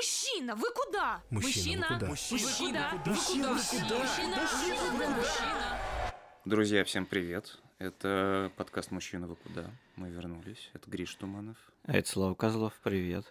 Мужчина, вы куда? Мужчина? Мужчина, вы куда? Мужчина, вы куда? Мужчина, мужчина, мужчина. Друзья, всем привет. Это подкаст «Мужчина, вы куда?». Мы вернулись. Это Гриш Туманов. А это Слава Козлов, привет.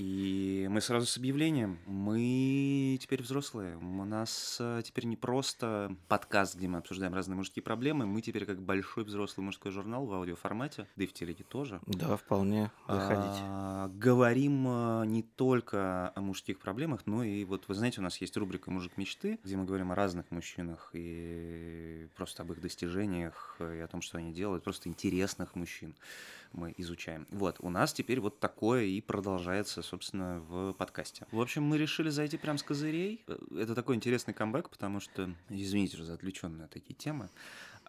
И мы сразу с объявлением. Мы теперь взрослые. У нас э, теперь не просто подкаст, где мы обсуждаем разные мужские проблемы. Мы теперь как большой взрослый мужской журнал в аудиоформате, да и в телеге тоже. Да, вполне. Заходите. А, говорим э, не только о мужских проблемах, но и вот, вы знаете, у нас есть рубрика «Мужик мечты», где мы говорим о разных мужчинах и просто об их достижениях, и о том, что они делают, просто интересных мужчин мы изучаем. Вот, у нас теперь вот такое и продолжается, собственно, в подкасте. В общем, мы решили зайти прям с козырей. Э, Это такой интересный камбэк, потому что, извините за отвлеченные такие темы,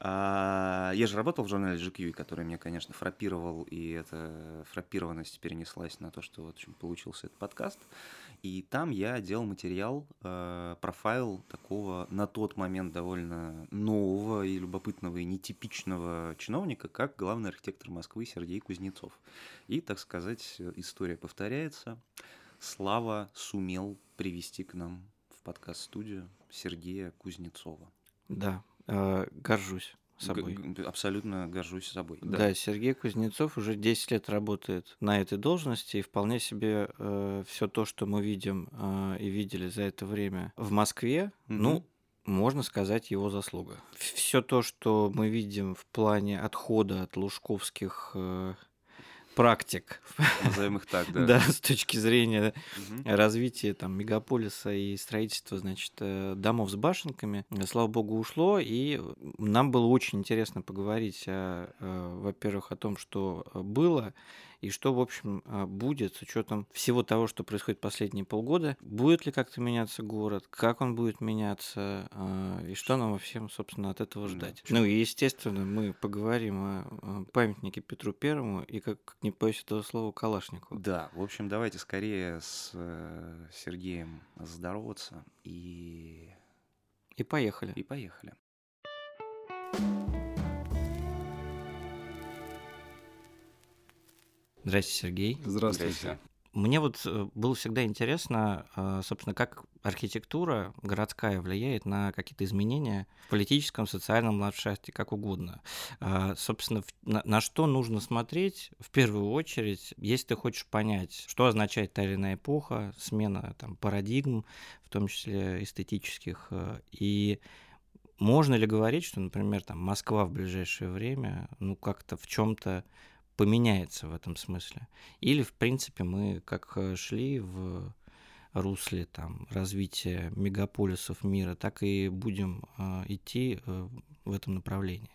а, я же работал в журнале GQ, который меня, конечно, фрапировал, и эта фрапированность перенеслась на то, что в общем, получился этот подкаст. И там я делал материал, э, профайл такого на тот момент довольно нового и любопытного и нетипичного чиновника, как главный архитектор Москвы Сергей Кузнецов. И, так сказать, история повторяется. Слава сумел привести к нам в подкаст-студию Сергея Кузнецова. Да, э, горжусь собой. Г- абсолютно горжусь собой. Да. Сергей Кузнецов уже 10 лет работает на этой должности, и вполне себе все то, что мы видим э, и видели за это время в Москве, Мгм. ну, можно сказать, его заслуга. Все то, что мы видим в плане отхода от лужковских э, практик, Назовем их так, да. да, с точки зрения Мгм. развитие там мегаполиса и строительство, значит, э, домов с башенками, э, слава богу, ушло, и нам было очень интересно поговорить, о, э, во-первых, о том, что было, и что, в общем, э, будет с учетом всего того, что происходит последние полгода. Будет ли как-то меняться город, как он будет меняться, э, и что нам всем, собственно, от этого Да. ждать. Ну и, естественно, мы поговорим о памятнике Петру Первому и, как не боюсь этого слова, Калашникову. Да, в общем, давайте скорее с э, Сергеем здороваться и, И поехали. и поехали. Здрасте, Сергей. Здравствуйте. Мне вот э, было всегда интересно, э, собственно, как архитектура городская влияет на какие-то изменения в политическом, социальном ландшафте, как угодно. А, Собственно, на, на что нужно смотреть в первую очередь, если ты хочешь понять, что означает та или иная эпоха, смена там, парадигм, в том числе эстетических, э, и можно ли говорить, что, например, там Москва в ближайшее время, ну как-то в чем-то поменяется в этом смысле? Или, в принципе, мы как э, шли в русле там, развития мегаполисов мира, так и будем э, идти э, в этом направлении.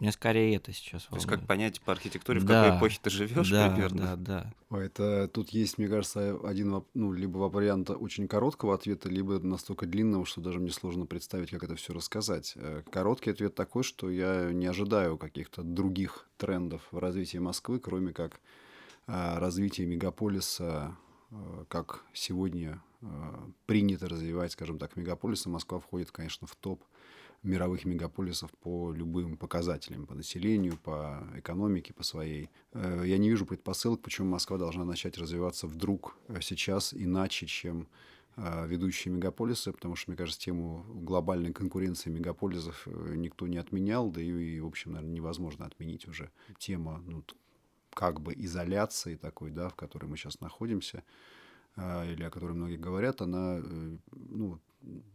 Меня скорее это сейчас То есть волнует. как понять по архитектуре, в Да. какой эпохе ты живешь да, примерно? да, да. Ой, Это тут есть, мне кажется, один ну либо вариант очень короткого ответа, либо настолько длинного, что даже мне сложно представить, как это все рассказать. Э, Короткий ответ такой, что я не ожидаю каких-то других трендов в развитии Москвы, кроме как а, развития мегаполиса, э, как сегодня э, принято развивать, скажем так, мегаполисы. Москва входит, конечно, в топ мировых мегаполисов по любым показателям, по населению, по экономике, по своей. Э, Я не вижу предпосылок, почему Москва должна начать развиваться вдруг э, сейчас иначе, чем э, ведущие мегаполисы, потому что, мне кажется, тему глобальной конкуренции мегаполисов никто не отменял, да и, в общем, наверное, невозможно отменить уже. Тема, ну, как бы изоляции такой, да, в которой мы сейчас находимся, или о которой многие говорят, она, ну,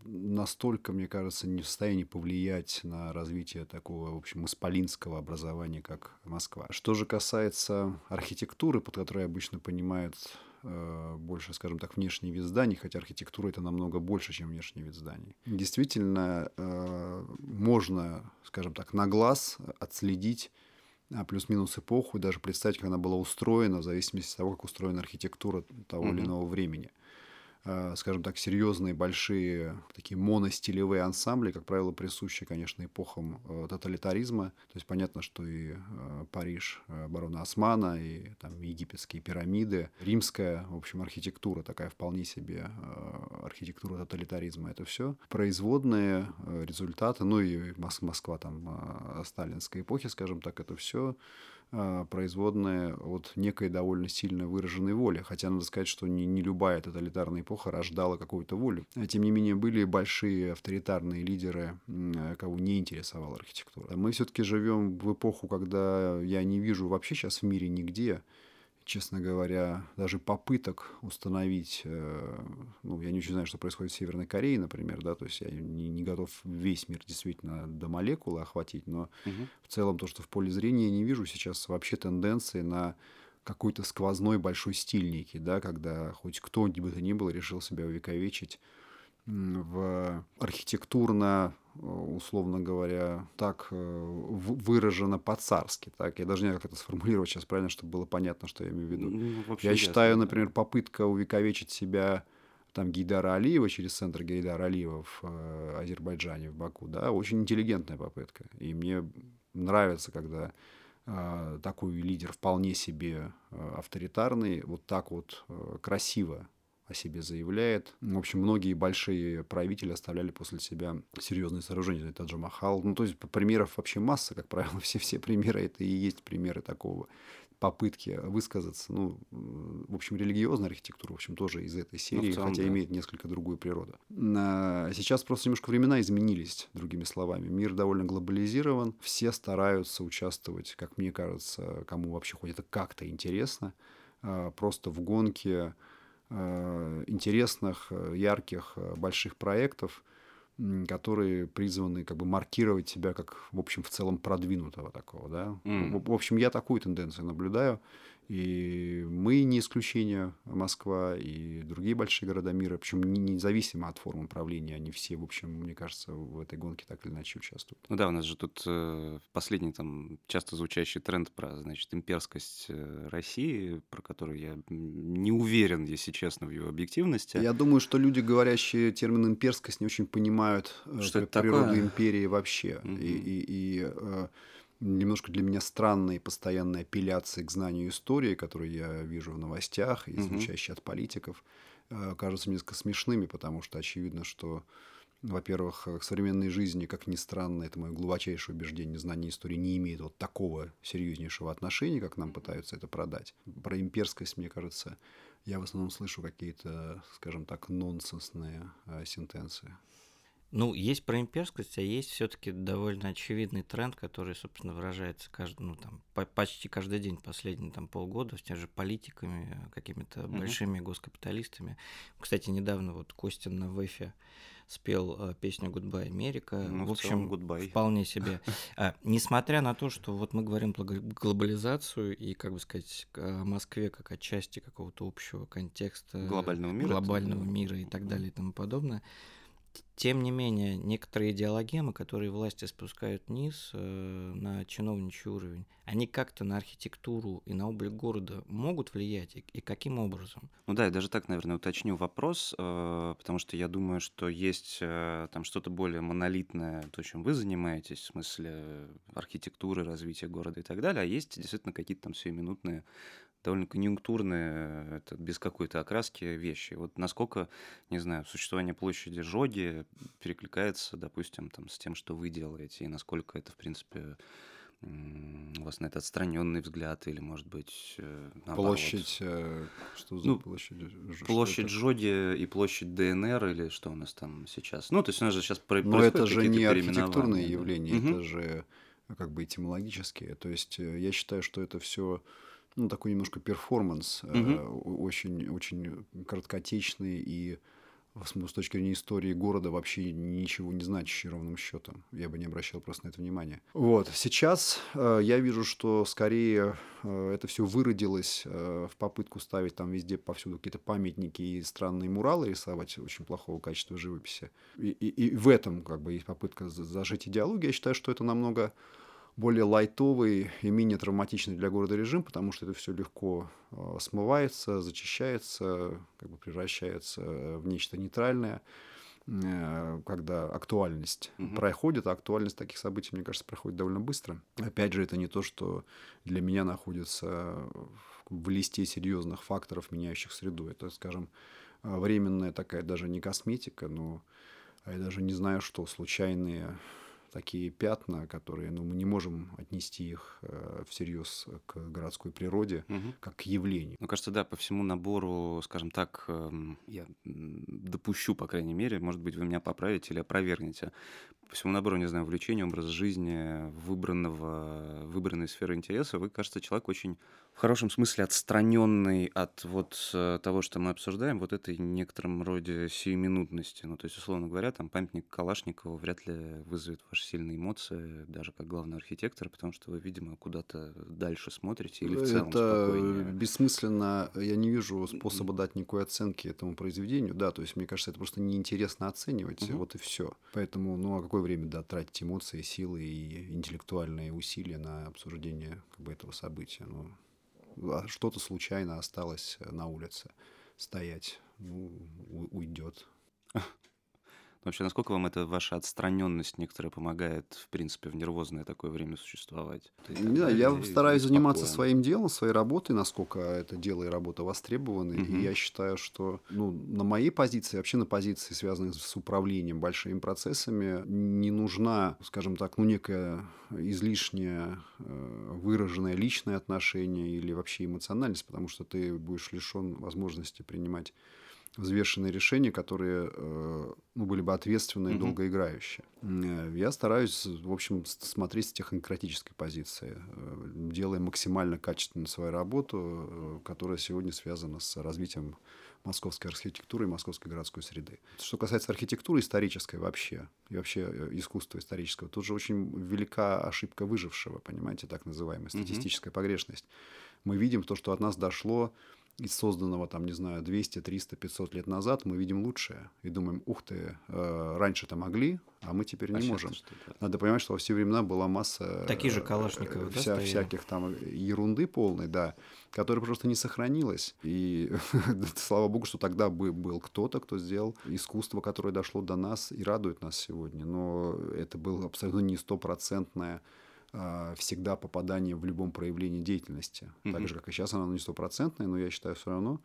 настолько, мне кажется, не в состоянии повлиять на развитие такого, в общем, исполинского образования, как Москва. Что же касается архитектуры, под которой обычно понимают э, больше, скажем так, внешний вид зданий, хотя архитектура это намного больше, чем внешний вид зданий. Действительно, э, можно, скажем так, на глаз отследить а, плюс-минус эпоху и даже представить, как она была устроена, в зависимости от того, как устроена архитектура того или Мгм. иного времени. Э, скажем так, серьезные, большие, такие моностилевые ансамбли, как правило, присущи, конечно, эпохам э, тоталитаризма. То есть понятно, что и э, Париж барона Османа, и там египетские пирамиды, римская, в общем, архитектура такая вполне себе архитектура тоталитаризма. Это все производные результаты, ну и Мос- Москва там сталинской эпохи, скажем так, это все производная от некой довольно сильно выраженной воли. Хотя надо сказать, что не, не любая тоталитарная эпоха рождала какую-то волю. А, тем не менее, были большие авторитарные лидеры, кого не интересовала архитектура. Мы все-таки живем в эпоху, когда я не вижу вообще сейчас в мире нигде честно говоря, даже попыток установить, э, ну, я не очень знаю, что происходит в Северной Корее, например, да, то есть я не, не готов весь мир действительно до молекулы охватить, но угу. в целом то, что в поле зрения я не вижу сейчас вообще тенденции на какой-то сквозной большой стиль некий, да, когда хоть кто-нибудь бы то ни было решил себя увековечить в архитектурно, э, условно говоря, так э, выражено по-царски. Так? Я даже не знаю, как это сформулировать сейчас правильно, чтобы было понятно, что я имею в виду. Ну, я ясно, считаю, например, попытка увековечить себя там Гейдара Алиева через центр Гейдара Алиева в э, Азербайджане, в Баку, да, очень интеллигентная попытка. И мне нравится, когда э, такой лидер вполне себе э, авторитарный, вот так вот э, красиво о себе заявляет. В общем, многие большие правители оставляли после себя серьезные сооружения. Это Махал. Ну, то есть примеров вообще масса, как правило, все-все примеры, это и есть примеры такого попытки высказаться, ну, в общем, религиозная архитектура, в общем, тоже из этой ну, серии, целом, хотя да. имеет несколько другую природу. Сейчас просто немножко времена изменились, другими словами. Мир довольно глобализирован, все стараются участвовать, как мне кажется, кому вообще хоть это как-то интересно, а, просто в гонке интересных, э, ярких, э, больших проектов, которые призваны как бы маркировать себя как, в общем, в целом продвинутого такого, да. Mm. В, в общем, я такую тенденцию наблюдаю. И мы не исключение, Москва и другие большие города мира, причем независимо от формы управления, они все, в общем, мне кажется, в этой гонке так или иначе участвуют. Ну да, у нас же тут э, последний там часто звучащий тренд про, значит, имперскость э, России, про которую я не уверен, если честно, в его объективности. Я думаю, что люди, говорящие термин имперскость, не очень понимают э, что это природу такое? империи вообще. Mm-hmm. И, и, и немножко для меня странные постоянные апелляции к знанию истории, которые я вижу в новостях и звучащие от политиков, э, кажутся несколько смешными, потому что очевидно, что во-первых, к современной жизни, как ни странно, это мое глубочайшее убеждение, знание истории не имеет вот такого серьезнейшего отношения, как нам пытаются это продать. Про имперскость, мне кажется, я в основном слышу какие-то, скажем так, нонсенсные э, сентенции. Ну, есть про имперскость, а есть все-таки довольно очевидный тренд, который, собственно, выражается каждый, ну, там, по почти каждый день последние там, полгода с теми же политиками, какими-то mm-hmm. большими госкапиталистами. Кстати, недавно вот Костин на ВЭФе спел э, песню «Goodbye, Америка». Ну, в общем, goodbye. вполне себе. А, несмотря на то, что вот мы говорим про глобализацию и, как бы сказать, о Москве как о части какого-то общего контекста глобального мира, глобального мира и так далее и тому подобное, тем не менее, некоторые идеологемы, которые власти спускают вниз э, на чиновничий уровень, они как-то на архитектуру и на облик города могут влиять, и, и каким образом? Ну да, я даже так, наверное, уточню вопрос, э, потому что я думаю, что есть э, там что-то более монолитное, то, чем вы занимаетесь, в смысле архитектуры, развития города и так далее, а есть действительно какие-то там сиюминутные довольно конъюнктурные, это без какой-то окраски вещи. Вот насколько, не знаю, существование площади Жоги перекликается, допустим, там, с тем, что вы делаете, и насколько это, в принципе, у вас на это отстраненный взгляд или, может быть, э, наоборот. Площадь, э, что за ну, площадь? Площадь Жоди и площадь ДНР или что у нас там сейчас? Ну, то есть у нас же сейчас про- Но это же не архитектурные явления, угу. это же как бы этимологические. То есть э, я считаю, что это все ну, такой немножко перформанс, угу. э, очень, очень короткотечный и с точки зрения истории города вообще ничего не значащий ровным счетом. Я бы не обращал просто на это внимания. Вот. Сейчас э, я вижу, что скорее э, это все выродилось э, в попытку ставить там везде повсюду какие-то памятники и странные муралы рисовать очень плохого качества живописи. И, и, и в этом как бы есть попытка зажить идеологию. Я считаю, что это намного более лайтовый и менее травматичный для города режим, потому что это все легко э, смывается, зачищается, как бы превращается в нечто нейтральное, э, когда актуальность угу. проходит, а актуальность таких событий, мне кажется, проходит довольно быстро. Опять же, это не то, что для меня находится в листе серьезных факторов, меняющих среду. Это, скажем, временная такая даже не косметика, но я даже не знаю, что случайные такие пятна, которые, ну, мы не можем отнести их э, всерьез к городской природе, Мгм. как к явлению. Мне кажется, да, по всему набору, скажем так, эм, я допущу, по крайней мере, может быть, вы меня поправите или опровергнете. По всему набору, не знаю, увлечения, образ жизни, выбранного, выбранной сферы интереса, вы, кажется, человек очень, в хорошем смысле, отстраненный от вот э, того, что мы обсуждаем, вот этой некотором роде сиюминутности. Ну, то есть, условно говоря, там памятник Калашникову вряд ли вызовет ваши сильные эмоции, даже как главный архитектор, потому что вы, видимо, куда-то дальше смотрите или в целом это спокойнее. бессмысленно. Я не вижу способа дать никакой оценки этому произведению. Да, то есть, мне кажется, это просто неинтересно оценивать. Мгм. Вот и все. Поэтому, ну, а какое время, да, тратить эмоции, силы и интеллектуальные усилия на обсуждение как бы, этого события? Ну, что-то случайно осталось на улице стоять. Ну, уйдет. Вообще, насколько вам эта ваша отстраненность некоторая помогает, в принципе, в нервозное такое время существовать? Так Не знаю, я стараюсь быть заниматься своим делом, своей работой, насколько это дело и работа востребованы. Мгм. И я считаю, что ну, на моей позиции, вообще на позиции, связанной с управлением большими процессами, не нужна, скажем так, ну, некая излишняя э, выраженное личное отношение или вообще эмоциональность, потому что ты будешь лишен возможности принимать взвешенные решения, которые э, ну, были бы ответственные и долгоиграющие. Э, Я стараюсь, в общем, смотреть с технократической позиции, э, делая максимально качественно свою работу, которая сегодня связана с развитием московской архитектуры и московской городской среды. Что касается архитектуры исторической вообще, и вообще искусства исторического, тут же очень велика ошибка выжившего, понимаете, так называемая статистическая погрешность. Мы видим то, что от нас дошло из созданного, там, не знаю, 200, 300, 500 лет назад, мы видим лучшее. И думаем, ух ты, э, раньше-то могли, а мы теперь А не можем. Надо понимать, что во все времена была масса... Такие же э, Калашниковы, э, да, вся- стояли? всяких там ерунды полной, да, которая просто не сохранилась. И слава богу, что тогда бы был кто-то, кто сделал искусство, которое дошло до нас и радует нас сегодня. Но это было абсолютно не стопроцентное всегда попадание в любом проявлении деятельности. Так Мгм. же, как и сейчас, оно не стопроцентное, но я считаю все равно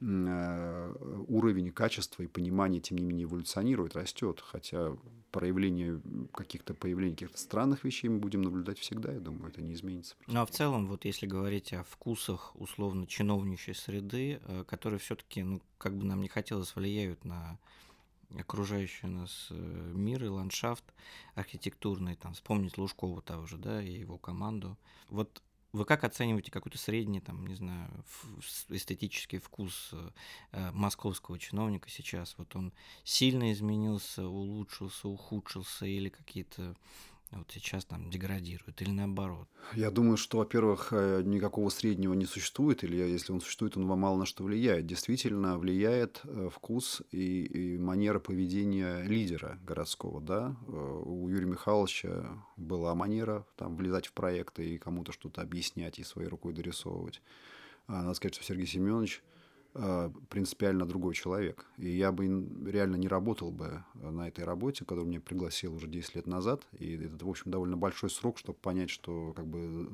э, уровень качества и понимания, тем не менее, эволюционирует, растет. Хотя проявление каких-то появлений каких-то странных вещей мы будем наблюдать всегда, я думаю, это не изменится. Ну а в целом, вот если говорить о вкусах условно чиновничьей среды, э, которые все-таки, ну, как бы нам не хотелось, влияют на окружающий нас э, мир и ландшафт архитектурный, там, вспомнить Лужкова того же, да, и его команду. Вот вы как оцениваете какой-то средний, там, не знаю, эстетический вкус э, московского чиновника сейчас? Вот он сильно изменился, улучшился, ухудшился или какие-то вот сейчас там деградируют или наоборот? Я думаю, что, во-первых, э, никакого среднего не существует, или если он существует, он мало на что влияет. Действительно влияет э, вкус и, и манера поведения лидера городского. Да? Э, У Юрия Михайловича была манера там, влезать в проекты и кому-то что-то объяснять и своей рукой дорисовывать. А Надо сказать, что Сергей Семенович принципиально другой человек. И я бы реально не работал бы э, на этой работе, которую меня пригласил уже 10 лет назад. И это, в общем, довольно большой срок, чтобы понять, что как бы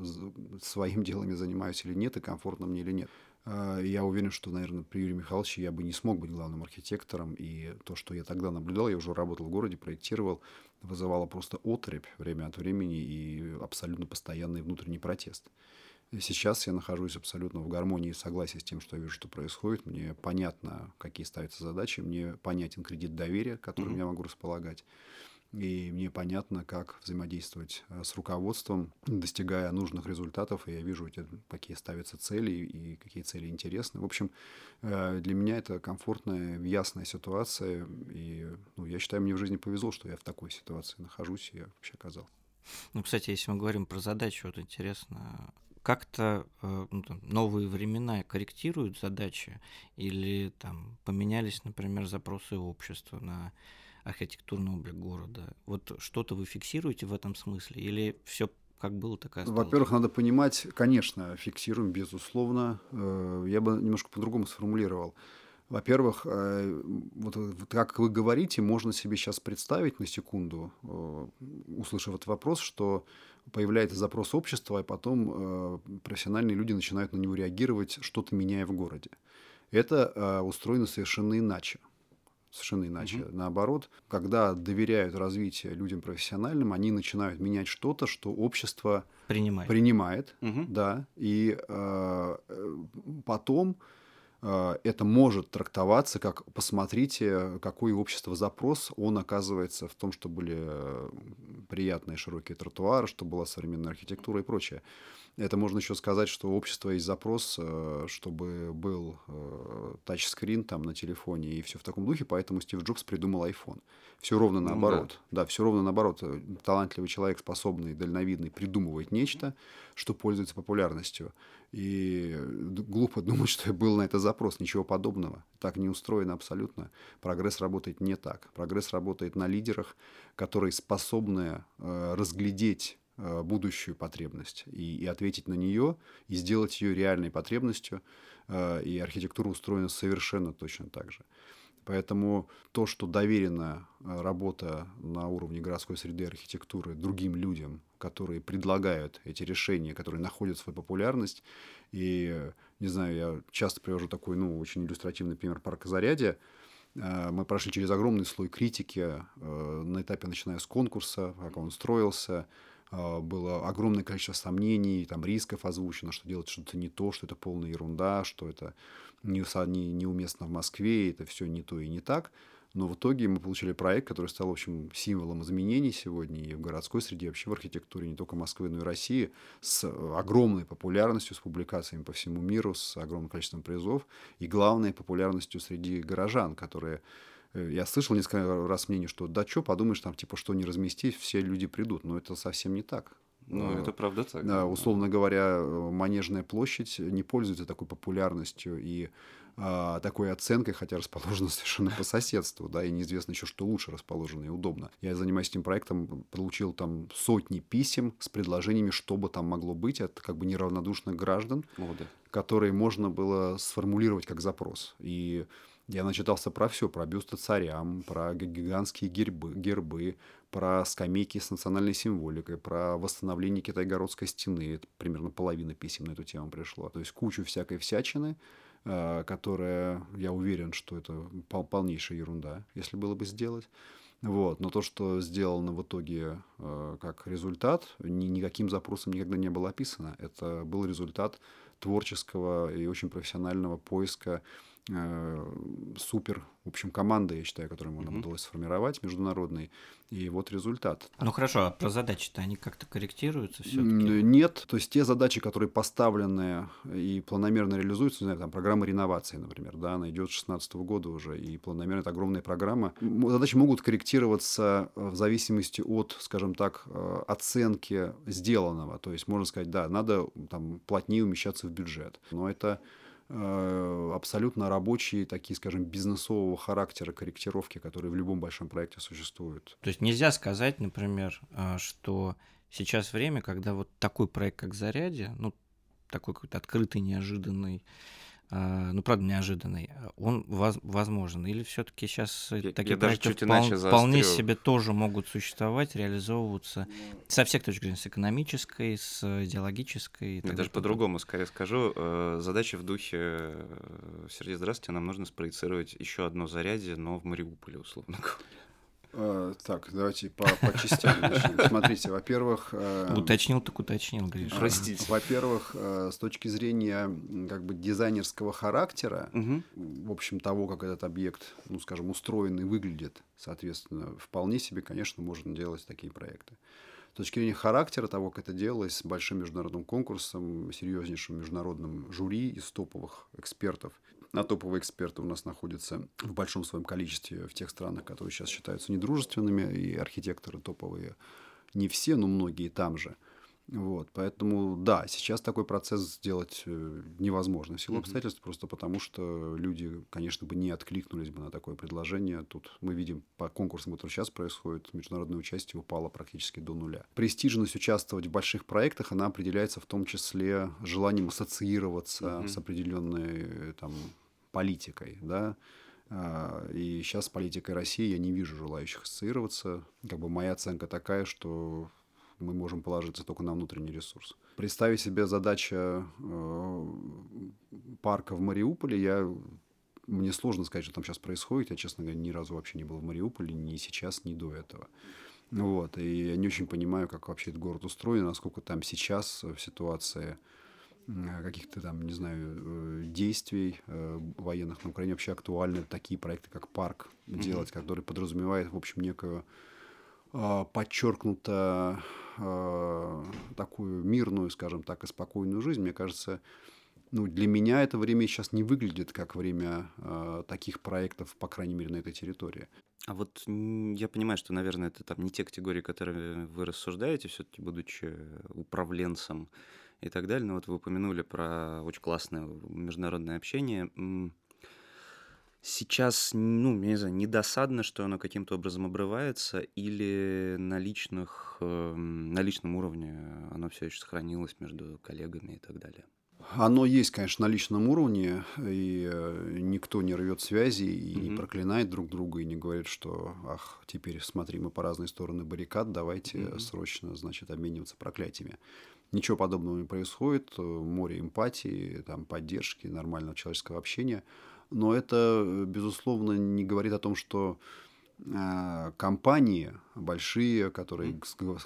своим делом я занимаюсь или нет, и комфортно мне или нет. Э, Я уверен, что, наверное, при Юрии Михайловиче я бы не смог быть главным архитектором. И то, что я тогда наблюдал, я уже работал в городе, проектировал, вызывало просто отрыбь время от времени и абсолютно постоянный внутренний протест. Сейчас я нахожусь абсолютно в гармонии и согласии с тем, что я вижу, что происходит. Мне понятно, какие ставятся задачи. Мне понятен кредит доверия, которым Мгм. я могу располагать. И мне понятно, как взаимодействовать э, с руководством, достигая нужных результатов. И я вижу, какие ставятся цели и какие цели интересны. В общем, э, для меня это комфортная, ясная ситуация. И ну, я считаю, мне в жизни повезло, что я в такой ситуации нахожусь и вообще оказался. Ну, кстати, если мы говорим про задачи, вот интересно, как-то э, ну, новые времена корректируют задачи или там поменялись, например, запросы общества на архитектурный облик города? Вот что-то вы фиксируете в этом смысле или все как было, так и осталось? Во-первых, надо понимать, конечно, фиксируем, безусловно. Э, Я бы немножко по-другому сформулировал. Во-первых, э, вот, вот как вы говорите, можно себе сейчас представить на секунду, услышав этот вопрос, что появляется запрос общества, а потом э, профессиональные люди начинают на него реагировать, что-то меняя в городе. Это э, устроено совершенно иначе. совершенно иначе. Угу. Наоборот, когда доверяют развитию людям профессиональным, они начинают менять что-то, что общество принимает, принимает угу. да, и э, потом э, это может трактоваться как посмотрите, какой общество запрос, он оказывается в том, что были э, приятные широкие тротуары, что была современная архитектура и прочее. Это можно еще сказать, что у общества есть запрос, э, чтобы был э, тачскрин там на телефоне и все в таком духе, поэтому Стив Джобс придумал iPhone. Все ровно наоборот. Ну, да. да, все ровно наоборот. Талантливый человек, способный, дальновидный, придумывает нечто, что пользуется популярностью. И глупо думать, что был на это запрос. Ничего подобного. Так не устроено абсолютно. Прогресс работает не так. Прогресс работает на лидерах, которые способны э, разглядеть Э, будущую потребность и, и ответить на нее, и сделать ее реальной потребностью. Э, и архитектура устроена совершенно точно так же. Поэтому то, что доверена э, работа на уровне городской среды архитектуры другим людям, которые предлагают эти решения, которые находят свою популярность, и, не знаю, я часто привожу такой, ну, очень иллюстративный пример парка Зарядье, мы прошли через огромный слой критики на этапе, начиная с конкурса, как он строился, было огромное количество сомнений, там рисков озвучено, что делать что-то не то, что это полная ерунда, что это не, не, неуместно в Москве, это все не то и не так. Но в итоге мы получили проект, который стал, в общем, символом изменений сегодня и в городской среде, и вообще в архитектуре не только Москвы, но и России, с огромной популярностью, с публикациями по всему миру, с огромным количеством призов, и главной популярностью среди горожан, которые Э, я слышал несколько раз мнение, что да что, подумаешь, там, типа, что не разместить, все люди придут. Но это совсем не так. Ну, это правда так. Да, условно говоря, Манежная площадь не пользуется такой популярностью и а, такой оценкой, хотя расположена совершенно по соседству, да, и неизвестно еще, что лучше расположено и удобно. Я занимаюсь этим проектом, получил там сотни писем с предложениями, что бы там могло быть от как бы неравнодушных граждан, О, да. которые можно было сформулировать как запрос. И я начитался про все, про бюсты царям, про гигантские гербы, гербы, про скамейки с национальной символикой, про восстановление Китайгородской стены. Это примерно половина писем на эту тему пришло. То есть кучу всякой всячины, э, которая, я уверен, что это полнейшая ерунда, если было бы сделать. Вот. Но то, что сделано в итоге э, как результат, ни, никаким запросом никогда не было описано. Это был результат творческого и очень профессионального поиска супер, в общем, команды, я считаю, которую нам mm-hmm. удалось сформировать, международной. И вот результат. Ну хорошо, а про задачи-то они как-то корректируются все Нет, то есть те задачи, которые поставлены и планомерно реализуются, не знаю, там программа реновации, например, да, она идет с 2016 года уже, и планомерно это огромная программа. Задачи могут корректироваться в зависимости от, скажем так, э, оценки сделанного. То есть можно сказать, да, надо там плотнее умещаться в бюджет. Но это Э, абсолютно рабочие, такие, скажем, бизнесового характера корректировки, которые в любом большом проекте существуют. То есть нельзя сказать, например, э, что сейчас время, когда вот такой проект, как «Зарядье», ну, такой какой-то открытый, неожиданный, ну, правда, неожиданный, он воз, возможен? Или все-таки сейчас я, такие я проекты впол, вполне себе тоже могут существовать, реализовываться со всех точек зрения, с экономической, с идеологической? Я даже по-другому скорее скажу. Э, задача в духе э, «Сергей, здравствуйте, нам нужно спроецировать еще одно зарядье, но в Мариуполе, условно говоря». Э, так, давайте по, по частям начнем. Смотрите, во-первых... Э, уточнил, так уточнил, Гриша. Простите. Во-первых, э, с точки зрения как бы дизайнерского характера, угу. в общем, того, как этот объект, ну, скажем, устроен и выглядит, соответственно, вполне себе, конечно, можно делать такие проекты. С точки зрения характера того, как это делалось, с большим международным конкурсом, серьезнейшим международным жюри из топовых экспертов – а топовые эксперты у нас находятся в большом своем количестве в тех странах, которые сейчас считаются недружественными, и архитекторы топовые. Не все, но многие там же – вот, поэтому, да, сейчас такой процесс сделать э, невозможно в силу обстоятельств, просто потому что люди, конечно, бы не откликнулись бы на такое предложение. Тут мы видим по конкурсам, которые сейчас происходят, международное участие упало практически до нуля. Престижность участвовать в больших проектах, она определяется в том числе желанием ассоциироваться mm-hmm. с определенной э, там, политикой, да, а, и сейчас с политикой России я не вижу желающих ассоциироваться. Как бы моя оценка такая, что мы можем положиться только на внутренний ресурс. Представить себе задача э, парка в Мариуполе, я мне сложно сказать, что там сейчас происходит. Я, честно говоря, ни разу вообще не был в Мариуполе, ни сейчас, ни до этого. Вот, и я не очень понимаю, как вообще этот город устроен, насколько там сейчас в ситуации каких-то там, не знаю, э, действий э, военных на Украине вообще актуальны такие проекты, как парк делать, mm-hmm. который подразумевает, в общем, некую подчеркнуто а, такую мирную, скажем так, и спокойную жизнь, мне кажется, ну, для меня это время сейчас не выглядит как время э, таких проектов, по крайней мере, на этой территории. А вот я понимаю, что, наверное, это там не те категории, которые вы рассуждаете, все-таки будучи управленцем и так далее. Но вот вы упомянули про очень классное международное общение. Сейчас, ну, я не знаю, недосадно, что оно каким-то образом обрывается, или на, личных, эм, на личном уровне оно все еще сохранилось между коллегами и так далее? Оно есть, конечно, на личном уровне, и э, никто не рвет связи и mm-hmm. не проклинает друг друга, и не говорит, что, ах, теперь смотри, мы по разные стороны баррикад, давайте mm-hmm. срочно, значит, обмениваться проклятиями. Ничего подобного не происходит, э, море эмпатии, там, поддержки, нормального человеческого общения. Но это, безусловно, не говорит о том, что а, компании большие, которые,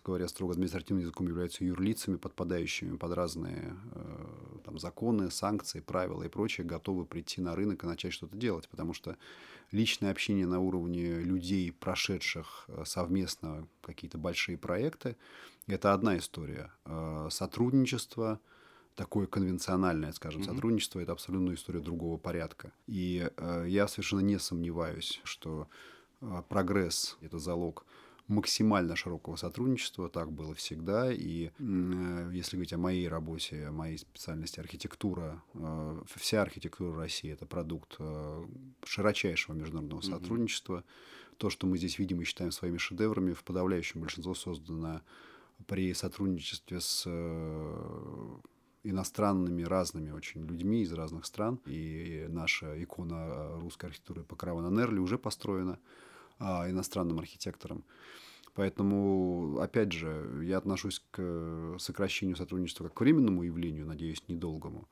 говоря строго административным языком, являются юрлицами, подпадающими под разные э, там, законы, санкции, правила и прочее, готовы прийти на рынок и начать что-то делать. Потому что личное общение на уровне людей, прошедших э, совместно какие-то большие проекты, это одна история. Э, сотрудничество, такое конвенциональное, скажем, mm-hmm. сотрудничество, это абсолютно история другого порядка. И я совершенно не сомневаюсь, что а, прогресс – это залог максимально широкого сотрудничества, так было всегда. И э, если говорить о моей работе, о моей специальности архитектура, э, вся архитектура России – это продукт э, широчайшего международного mm-hmm. сотрудничества. То, что мы здесь видим и считаем своими шедеврами, в подавляющем большинстве создано при сотрудничестве с иностранными разными очень людьми из разных стран. И наша икона русской архитектуры Покрова на Нерли уже построена а, иностранным архитекторам. Поэтому, опять же, я отношусь к сокращению сотрудничества как к временному явлению, надеюсь, недолгому.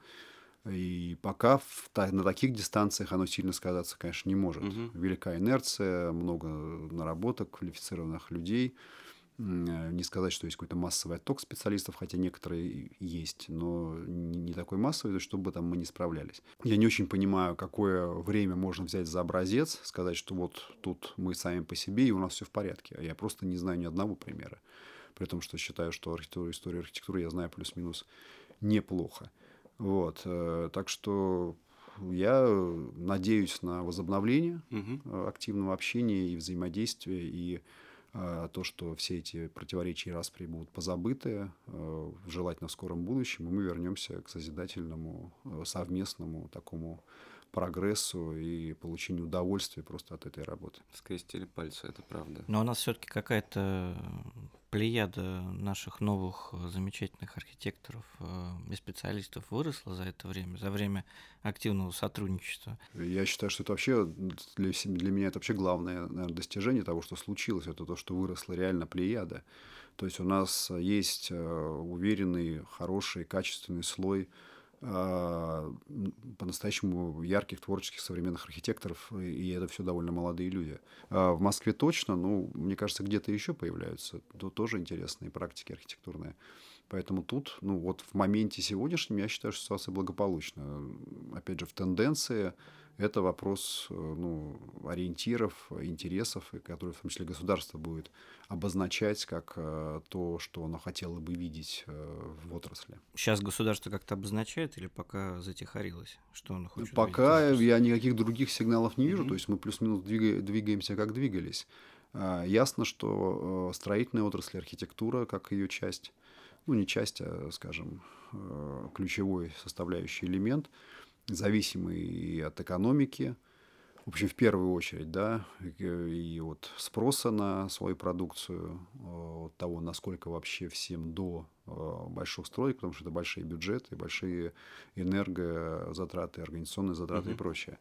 И пока в, на таких дистанциях оно сильно сказаться, конечно, не может. Угу. Велика инерция, много наработок квалифицированных людей – Э, не сказать, что есть какой-то массовый отток специалистов, хотя некоторые есть, но не такой массовый, чтобы там мы не справлялись. Я не очень понимаю, какое время можно взять за образец, сказать, что вот тут мы сами по себе, и у нас все в порядке. А я просто не знаю ни одного примера. При том, что считаю, что архитектуру, историю архитектуры я знаю плюс-минус неплохо. Вот. Э, так что я надеюсь на возобновление угу. активного общения и взаимодействия, и то, что все эти противоречия и распри будут позабыты, а, желательно в скором будущем, и мы вернемся к созидательному, а, совместному такому прогрессу и получению удовольствия просто от этой работы. Скрестили пальцы, это правда. Но у нас все-таки какая-то плеяда наших новых э, замечательных архитекторов э, и специалистов выросла за это время, за время активного сотрудничества. Я считаю, что это вообще для, для меня это вообще главное наверное, достижение того, что случилось, это то, что выросла реально плеяда. То есть у нас есть э, уверенный, хороший, качественный слой по-настоящему ярких, творческих, современных архитекторов, и это все довольно молодые люди. А в Москве точно, ну, мне кажется, где-то еще появляются то тоже интересные практики архитектурные. Поэтому тут, ну вот в моменте сегодняшнем, я считаю, что ситуация благополучна. Опять же, в тенденции это вопрос э, ну, ориентиров, интересов, которые в том числе государство будет обозначать как э, то, что оно хотело бы видеть э, в отрасли. Сейчас государство как-то обозначает или пока затихарилось? Что оно хочет Пока видеть? я никаких других сигналов не вижу, mm-hmm. то есть мы плюс-минус двигаемся, как двигались. А, ясно, что строительная отрасль, архитектура, как ее часть, ну не часть, а, скажем, ключевой составляющий элемент – зависимый и от экономики, в общем, в первую очередь, да, и от спроса на свою продукцию, э, от того, насколько вообще всем до э, больших строек, потому что это большие бюджеты, большие энергозатраты, организационные затраты uh-huh. и прочее.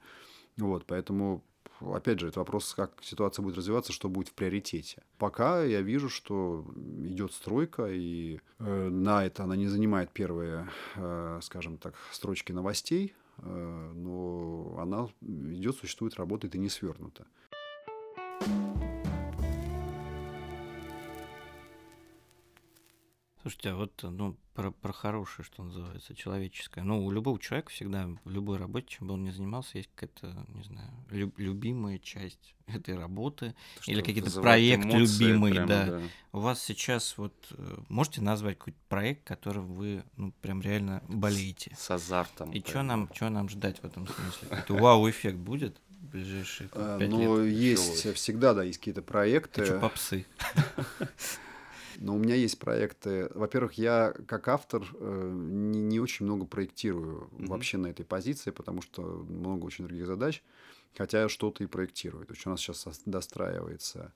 Вот, поэтому опять же, это вопрос, как ситуация будет развиваться, что будет в приоритете. Пока я вижу, что идет стройка, и э, на это она не занимает первые, э, скажем так, строчки новостей, но она идет, существует, работает и не свернута. Слушайте, а вот ну, про, про хорошее, что называется, человеческое. Ну, у любого человека всегда, в любой работе, чем бы он ни занимался, есть какая-то, не знаю, лю- любимая часть этой работы Что или какие-то вызывает проект эмоции любимый, прямо, да. У вас сейчас вот э, можете назвать какой-то проект, который вы ну прям реально болеете? С азартом. И что нам, что нам ждать в этом смысле? Какой-то вау-эффект будет в ближайшие А, пять Но лет? есть Клёвый. всегда, да, есть какие-то проекты. Хочу попсы. Но у меня есть проекты. Во-первых, я как автор э, не, не очень много проектирую Мгм. вообще на этой позиции, потому что много очень других задач, хотя я что-то и проектирую. То есть у нас сейчас достраивается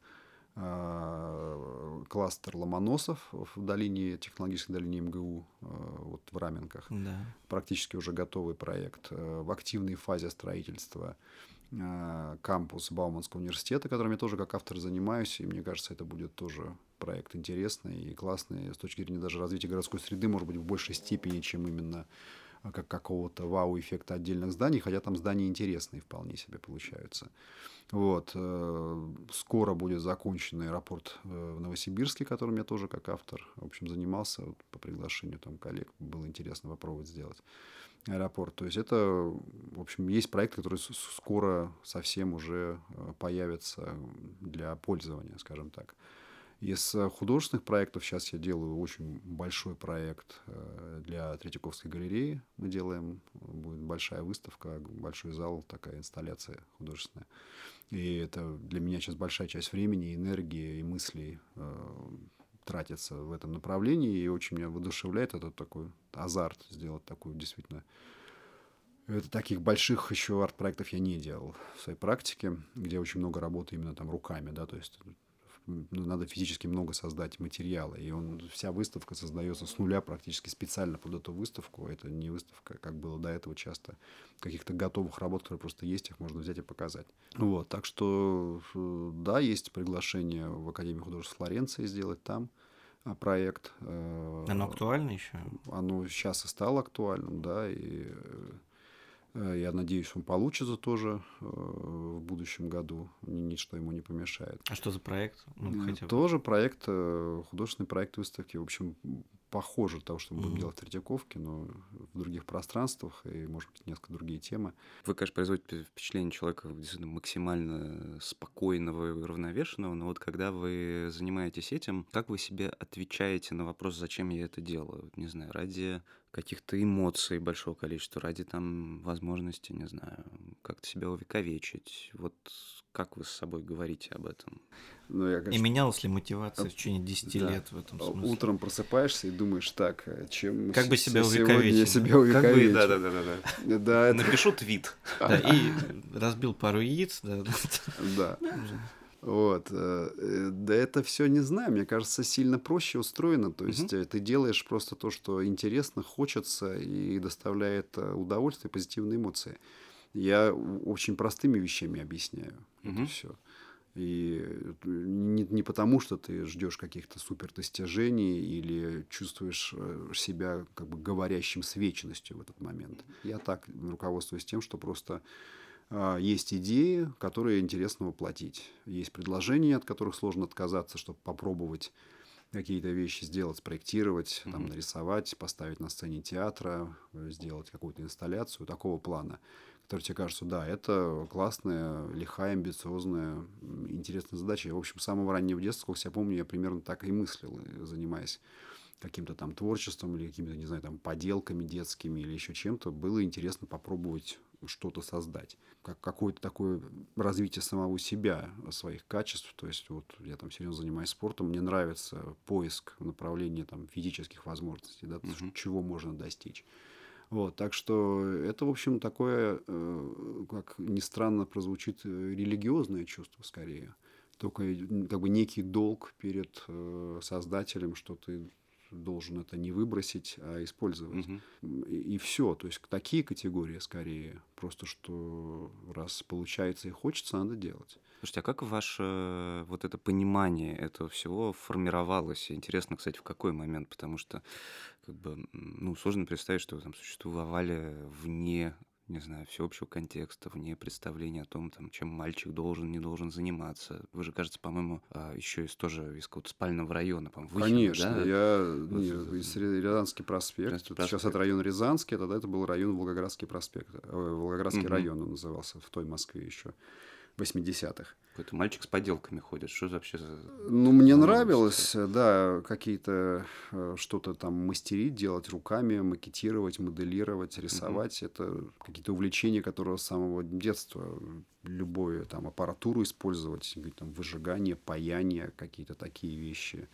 а, кластер ломоносов в долине, технологической долине МГУ, э, вот в Раменках. Да. Практически уже готовый проект. Э, В активной фазе строительства кампус Бауманского университета, которым я тоже как автор занимаюсь, и мне кажется, это будет тоже проект интересный и классный с точки зрения даже развития городской среды, может быть, в большей степени, чем именно э, как какого-то вау-эффекта отдельных зданий, хотя там здания интересные вполне себе получаются. Вот. э, Скоро будет закончен аэропорт э, в Новосибирске, которым я тоже как автор, в общем, занимался вот по приглашению там коллег. Было интересно попробовать сделать аэропорт. То есть это, в общем, есть проект, который скоро совсем уже э, появится для пользования, скажем так. Из э, художественных проектов сейчас я делаю очень большой проект э, для Третьяковской галереи. Мы делаем, будет большая выставка, большой зал, такая инсталляция художественная. И это для меня сейчас большая часть времени, энергии и мыслей тратится в этом направлении. И очень меня воодушевляет этот такой азарт сделать такую действительно это таких больших еще арт-проектов я не делал в своей практике, где очень много работы именно там руками, да, то есть надо физически много создать материала, и он, вся выставка создается с нуля практически специально под эту выставку. Это не выставка, как было до этого часто, каких-то готовых работ, которые просто есть, их можно взять и показать. Вот, так что, э, да, есть приглашение в Академию художеств Флоренции сделать там а, проект. э, Оно актуально еще? оно сейчас и стало актуальным, да, и э, я надеюсь, он получится тоже э, в будущем году, Ни- ничто ему не помешает. А что за проект? Ну, Э, хотя бы. Тоже проект, э, художественный проект выставки, в общем, похоже того, что мы будем делать в Третьяковке, но в других пространствах и, может быть, несколько другие темы. Вы, конечно, производите впечатление человека действительно максимально спокойного и уравновешенного, но вот когда вы занимаетесь этим, как вы себе отвечаете на вопрос, зачем я это делаю? Не знаю, ради каких-то эмоций большого количества, ради там возможности, не знаю, как-то себя увековечить. Вот как вы с собой говорите об этом? Но я, И конечно, менялась ли мотивация в течение 10 да. лет в этом смысле? утром просыпаешься и думаешь, так, э, чем Как бы себя сегодня я увековечить? себя Как бы, увековечу? да-да-да. Да, это- Напишу твит. Да, и разбил пару яиц, да. Да. Вот. э, э, Да это все не знаю, мне кажется, сильно проще устроено. То есть э, ты делаешь просто то, что интересно, хочется и доставляет удовольствие, позитивные эмоции. Я очень простыми вещами объясняю это Мгм. все. И не, не потому, что ты ждешь каких-то супер достижений или чувствуешь себя как бы говорящим с вечностью в этот момент. Я так руководствуюсь тем, что просто есть идеи, которые интересно воплотить. Есть предложения, от которых сложно отказаться, чтобы попробовать какие-то вещи сделать, спроектировать, там, Мгм. нарисовать, поставить на сцене театра, э, сделать какую-то инсталляцию такого плана, который тебе кажется, да, это классная, лихая, амбициозная, интересная задача. Я, в общем, с самого раннего детства, сколько себя помню, я примерно так и мыслил, э, занимаясь каким-то там творчеством или какими-то, не знаю, там поделками детскими или еще чем-то, было интересно попробовать что-то создать. Как какое-то такое развитие самого себя, своих качеств. То есть вот я там серьезно занимаюсь спортом, мне нравится поиск в направлении там физических возможностей, да, Мгм. чего можно достичь. Вот, так что это, в общем, такое, э, как ни странно прозвучит, э, религиозное чувство скорее. Только как бы некий долг перед э, создателем, что ты должен это не выбросить, а использовать. Мгм. И, все. То есть такие категории скорее. Просто что раз получается и хочется, надо делать. Слушайте, а как ваше вот это понимание этого всего формировалось? Интересно, кстати, в какой момент? Потому что, как бы, ну, сложно представить, что вы там существовали вне не знаю, всеобщего контекста, вне представления о том, там, чем мальчик должен, не должен заниматься. Вы же, кажется, по-моему, а, еще из тоже из какого-то спального района, по-моему, Конечно, да? я не, из Рязанский проспект. Тут Сейчас проспект. это район Рязанский, а тогда это был район Волгоградский проспект. э, Волгоградский Мгм. район он назывался в той Москве еще. 80-х. Какой-то мальчик с поделками ходит. Что за вообще за... Ну, мне нравилось, э, да, какие-то э, что-то там мастерить, делать руками, макетировать, моделировать, рисовать. Это какие-то увлечения, которые с самого детства. Любое там аппаратуру использовать, там выжигание, паяние, какие-то такие вещи.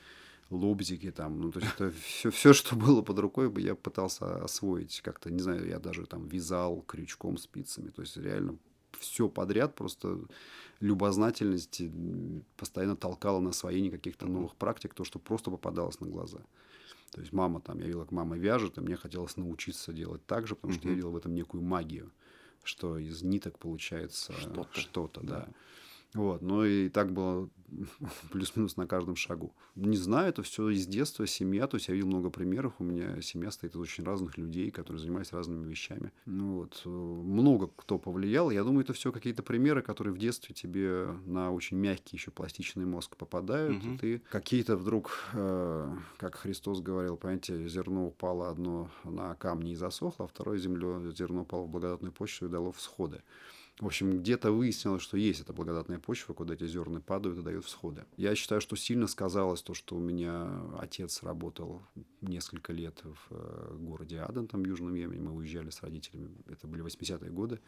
лобзики там, ну, то есть это все, все, что было под рукой, я пытался освоить как-то, не знаю, я даже там вязал крючком, спицами, то есть реально все подряд, просто любознательность постоянно толкала на освоение каких-то новых практик, то, что просто попадалось на глаза. То есть мама там, я видела, как мама вяжет, и мне хотелось научиться делать так же, потому что я видел в этом некую магию, что из ниток получается Что-то. что-то, да. Да. Вот, ну и так было плюс-минус на каждом шагу. Не знаю, это все из детства, семья, то есть я видел много примеров, у меня семья стоит из очень разных людей, которые занимаются разными вещами. Ну вот, э, много кто повлиял, я думаю, это все какие-то примеры, которые в детстве тебе на очень мягкий еще пластичный мозг попадают, Мгм. и ты какие-то вдруг, э, как Христос говорил, понимаете, зерно упало одно на камни и засохло, а второе земле зерно упало в благодатную почву и дало всходы. В общем, где-то выяснилось, что есть эта благодатная почва, куда эти зерна падают и дают всходы. Я считаю, что сильно сказалось то, что у меня отец работал несколько лет в э, городе Аден, там в Южном Йемене. Мы уезжали с родителями, это были 80-е годы.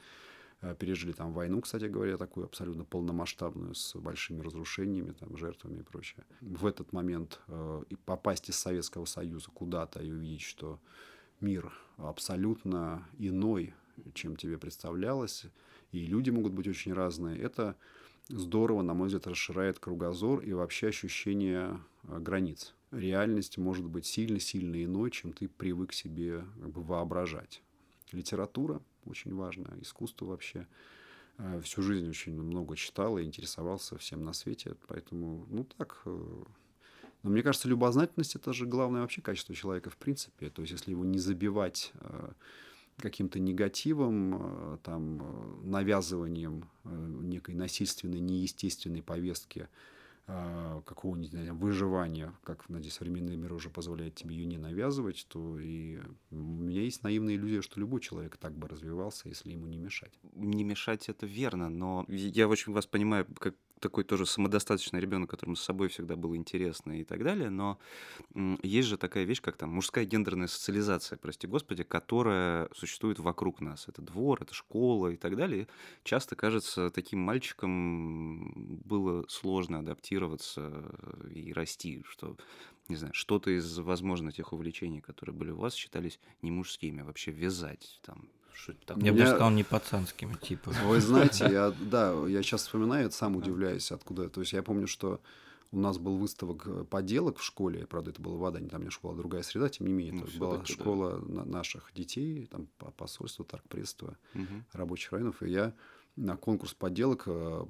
Э, Пережили там войну, кстати говоря, такую абсолютно полномасштабную, с большими разрушениями, там, жертвами и прочее. В этот момент э, и попасть из Советского Союза куда-то и увидеть, что мир абсолютно иной, чем тебе представлялось, и люди могут быть очень разные. Это здорово, на мой взгляд, расширяет кругозор и вообще ощущение э, границ. Реальность может быть сильно-сильно иной, чем ты привык себе как бы, воображать. Литература очень важная, искусство вообще. Э, Всю жизнь очень много читал и интересовался всем на свете, поэтому, ну так, э, но мне кажется, любознательность это же главное вообще качество человека в принципе. То есть, если его не забивать каким-то негативом, э, там, э, навязыванием э, некой насильственной, неестественной повестки какого-нибудь не знаю, выживания, как надеюсь, современный мир уже позволяет тебе ее не навязывать, то и у меня есть наивная иллюзия, что любой человек так бы развивался, если ему не мешать. Не мешать это верно, но я очень вас понимаю, как такой тоже самодостаточный ребенок, которому с собой всегда было интересно и так далее, но есть же такая вещь, как там мужская гендерная социализация, прости господи, которая существует вокруг нас. Это двор, это школа и так далее. Часто кажется, таким мальчикам было сложно адаптироваться и расти, что, не знаю, что-то из, возможно, тех увлечений, которые были у вас, считались не мужскими, вообще вязать, там, что-то такое. Я бы сказал, не пацанскими, типа. Вы знаете, я, да, я сейчас вспоминаю, сам удивляюсь, откуда. То есть я помню, что у нас был выставок э, поделок в школе, правда, это было в Адане, там меня школа другая среда, тем не менее, Ну, это была да. школа на- наших детей, там по- посольство, торгпредство Мгм. рабочих районов, и я на конкурс поделок э,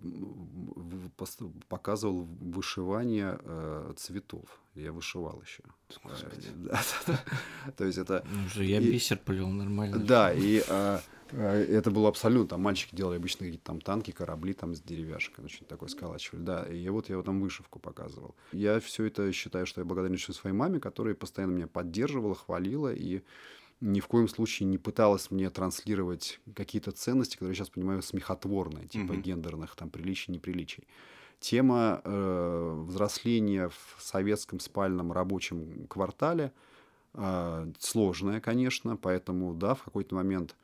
показывал вышивание э, цветов. Я вышивал еще. То есть это Ну я бисер плел нормально. да, и а, а, это было абсолютно, там мальчики делали обычно какие-то там танки, корабли там с деревяшек, очень такое сколачивали, да, и вот я вот там вышивку показывал. Я все это считаю, что я благодарен еще своей маме, которая постоянно меня поддерживала, хвалила и ни в коем случае не пыталась мне транслировать какие-то ценности, которые я сейчас понимаю смехотворные, типа Мгм. гендерных там приличий, неприличий. Тема э, взросления в советском спальном рабочем квартале а, сложная, конечно, поэтому, да, в какой-то момент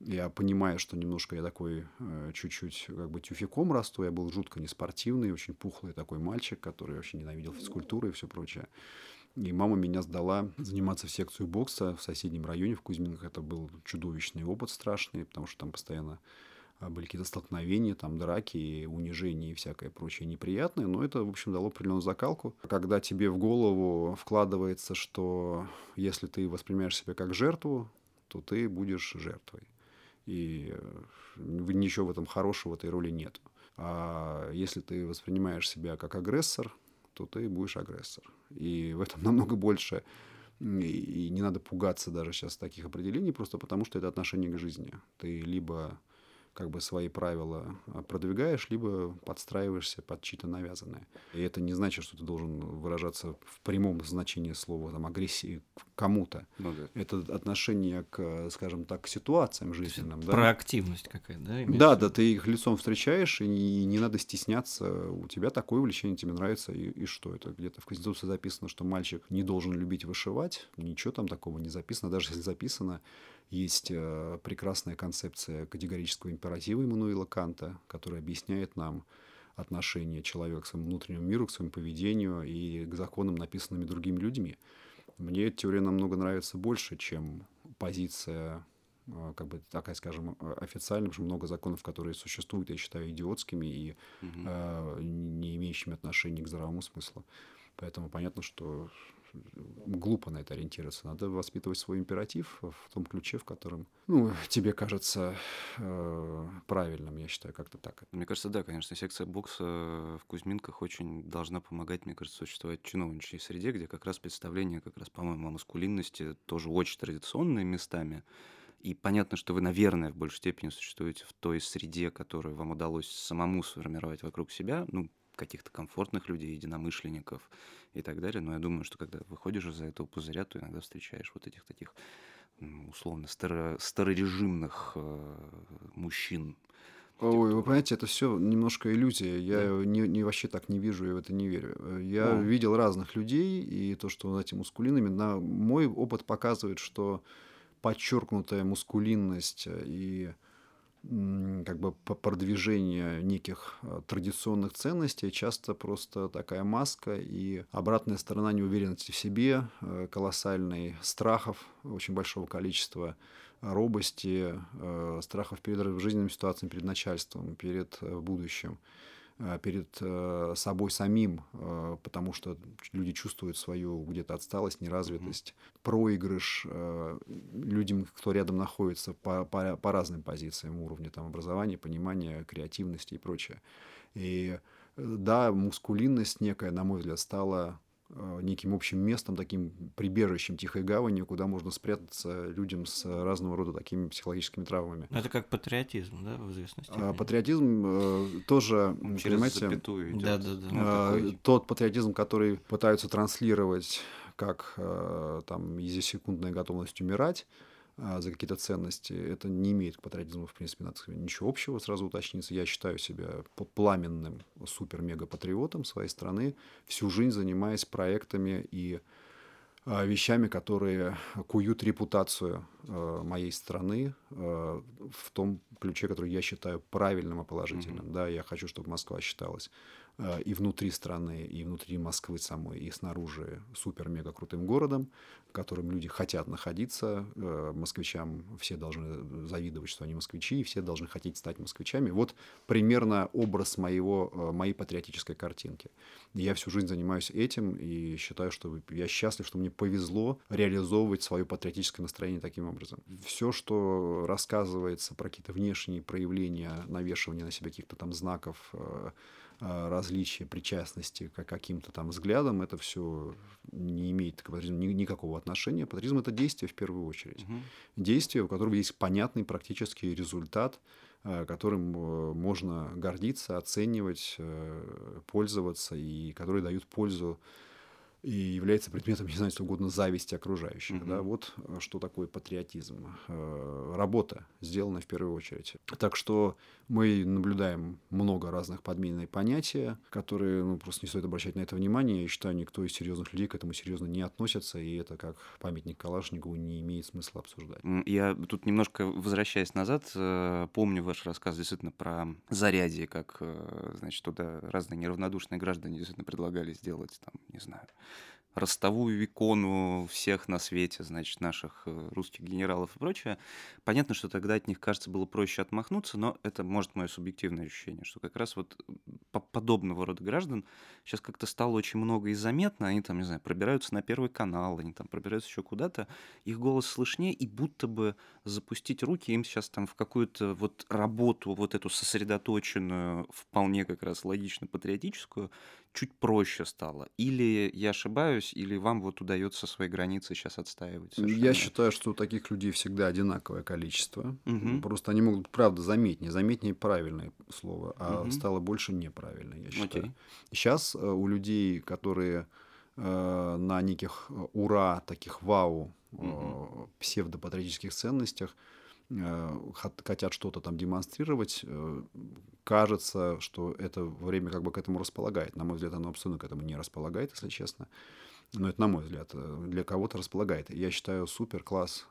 я понимаю, что немножко я такой э, чуть-чуть как бы тюфяком расту, я был жутко неспортивный, очень пухлый такой мальчик, который вообще ненавидел физкультуру и все прочее. И мама меня сдала заниматься в секцию бокса в соседнем районе, в Кузьминках. Это был чудовищный опыт страшный, потому что там постоянно а, были какие-то столкновения, там драки, унижения и всякое прочее неприятное, но это, в общем, дало определенную закалку. Когда тебе в голову вкладывается, что если ты воспринимаешь себя как жертву, то ты будешь жертвой. И э, ничего в этом хорошего в этой роли нет. А если ты воспринимаешь себя как агрессор, то ты будешь агрессор. И в этом намного больше И, не надо пугаться даже сейчас таких определений, просто потому что это отношение к жизни. Ты либо как бы свои правила а, продвигаешь, либо подстраиваешься под чьи-то навязанные. И это не значит, что ты должен выражаться в прямом значении слова там, агрессии к кому-то. Ну да. Это отношение к, скажем так, к ситуациям жизненным. Да? Проактивность какая-то, да? Да, да, ты их лицом встречаешь, и не, не надо стесняться. У тебя такое увлечение, тебе нравится, и, и что это? Где-то в Конституции записано, что мальчик не должен любить вышивать. Ничего там такого не записано. Даже если записано, есть э, прекрасная концепция категорического императива Иммануила Канта, которая объясняет нам отношение человека к своему внутреннему миру, к своему поведению и к законам, написанными другими людьми. Мне эта теория намного нравится больше, чем позиция э, как бы такая, скажем, э, официальная, потому что много законов, которые существуют, я считаю идиотскими и Мгм. э, не имеющими отношения к здравому смыслу. Поэтому понятно, что глупо на это ориентироваться. Надо воспитывать свой императив в том ключе, в котором ну, тебе кажется э, правильным, я считаю, как-то так. Мне кажется, да, конечно, секция бокса в Кузьминках очень должна помогать, мне кажется, существовать в чиновничьей среде, где как раз представление, как раз, по-моему, о маскулинности тоже очень традиционные местами. И понятно, что вы, наверное, в большей степени существуете в той среде, которую вам удалось самому сформировать вокруг себя, ну, каких-то комфортных людей, единомышленников и так далее. Но я думаю, что когда выходишь из-за этого пузыря, то иногда встречаешь вот этих таких условно старо- старорежимных э, мужчин, Ой, вы понимаете, это все немножко иллюзия. Я не, не вообще так не вижу и в это не верю. Э, Я Ну. видел разных людей, и то, что эти мускулинами, на мой опыт показывает, что подчеркнутая мускулинность и м, как бы продвижение неких э, традиционных ценностей часто просто такая маска и обратная сторона неуверенности в себе, э, колоссальной страхов очень большого количества робости, э, страхов перед жизненными ситуациями, перед начальством, перед будущим, перед э, собой самим, э, потому что люди чувствуют свою где-то отсталость, неразвитость, проигрыш э, людям, кто рядом находится по, по, по разным позициям уровня там, образования, понимания, креативности и прочее. И э, да, мускулинность некая, на мой взгляд, стала э, неким общим местом, таким прибежищем, тихой гаванью, куда можно спрятаться людям с разного рода такими психологическими травмами. Ну, Это как патриотизм, да, в известной А. Патриотизм э, тоже, через понимаете, запятую идет. Да, да, да. Ну, а, такой- тот патриотизм, который пытаются транслировать как э, там ежесекундная готовность умирать за какие-то ценности, это не имеет к патриотизму, в принципе, надо сказать, ничего общего, сразу уточниться. Я считаю себя пламенным супер-мега-патриотом своей страны, всю жизнь занимаясь проектами и а, вещами, которые куют репутацию э, моей страны в том ключе, который я считаю правильным и положительным. Да, я хочу, чтобы Москва считалась и внутри страны, и внутри Москвы самой, и снаружи супер-мега крутым городом, в котором люди хотят находиться. Э, москвичам все должны завидовать, что они москвичи, и все должны хотеть стать москвичами. Вот примерно образ моего, э, моей патриотической картинки. Я всю жизнь занимаюсь этим и считаю, что я счастлив, что мне повезло реализовывать свое патриотическое настроение таким образом. Все, что рассказывается про какие-то внешние проявления, навешивания на себя каких-то там знаков, э, э, различия, причастности к каким-то там взглядам, это все не имеет к патриотизму ни- никакого отношения. Патриотизм – это действие в первую очередь. Мгм. Действие, у которого есть понятный практический результат, э, которым э, можно гордиться, оценивать, э, пользоваться, и который дают пользу и является предметом, не знаю, если угодно, зависти окружающих. Мгм. Да? Вот э, что такое патриотизм. Э, Работа, сделана в первую очередь. Так что мы наблюдаем много разных подменной понятия, которые ну, просто не стоит обращать на это внимание. Я считаю, никто из серьезных людей к этому серьезно не относится, и это как памятник Калашникову не имеет смысла обсуждать. Я тут немножко возвращаясь назад, э, помню ваш рассказ действительно про зарядье, как, значит, туда разные неравнодушные граждане действительно предлагали сделать, там, не знаю, ростовую икону всех на свете, значит, наших э, русских генералов и прочее. Понятно, что тогда от них, кажется, было проще отмахнуться, но это, может, мое субъективное ощущение, что как раз вот по- подобного рода граждан сейчас как-то стало очень много и заметно, они там, не знаю, пробираются на Первый канал, они там пробираются еще куда-то, их голос слышнее, и будто бы запустить руки им сейчас там в какую-то вот работу, вот эту сосредоточенную, вполне как раз логично патриотическую, чуть проще стало. Или я ошибаюсь, ошибаюсь, или вам вот удается свои границы сейчас отстаивать? Я совершенно? считаю, что таких людей всегда одинаковое количество. Мгм. Просто они могут, правда, заметнее. Заметнее правильное слово, а Мгм. стало больше неправильно, я считаю. Окей. Сейчас э, у людей, которые э, на неких э, ура, таких вау, э, Мгм. псевдопатриотических ценностях хот- хотят что-то там демонстрировать, кажется, что это время как бы к этому располагает. На мой взгляд, оно абсолютно к этому не располагает, если честно. Но это, на мой взгляд, э, для кого-то располагает. Я считаю, супер, класс,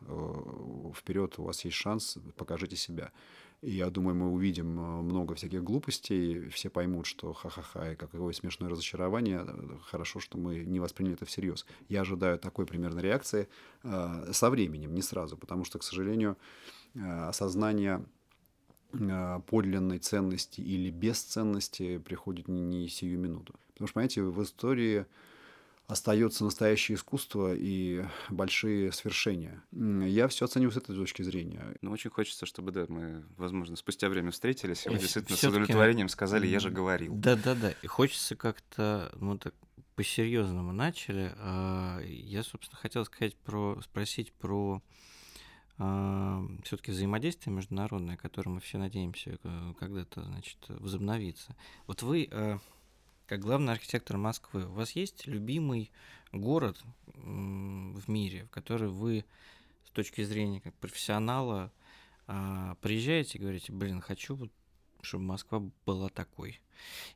вперед, у вас есть шанс, покажите себя. И я думаю, мы увидим э, много всяких глупостей, все поймут, что ха-ха-ха, и какое смешное разочарование. Э, Хорошо, что мы не восприняли это всерьез. Я ожидаю такой примерно реакции э, со временем, не сразу, потому что, к сожалению, э, осознание э, подлинной ценности или бесценности приходит не сию минуту. Потому что, понимаете, в истории остается настоящее искусство и большие свершения. Я все оцениваю с этой точки зрения. Ну, очень хочется, чтобы, да, мы, возможно, спустя время встретились, и вы И действительно с удовлетворением сказали, я же говорил. Да-да-да. И хочется как-то, ну так по-серьезному начали. А, Я, собственно, хотел сказать про, спросить про все-таки взаимодействие международное, которое мы все надеемся э, когда-то, значит, возобновиться. Вот вы, э, как главный архитектор Москвы, у вас есть любимый город в мире, в который вы с точки зрения как профессионала а, приезжаете и говорите, блин, хочу, чтобы Москва была такой.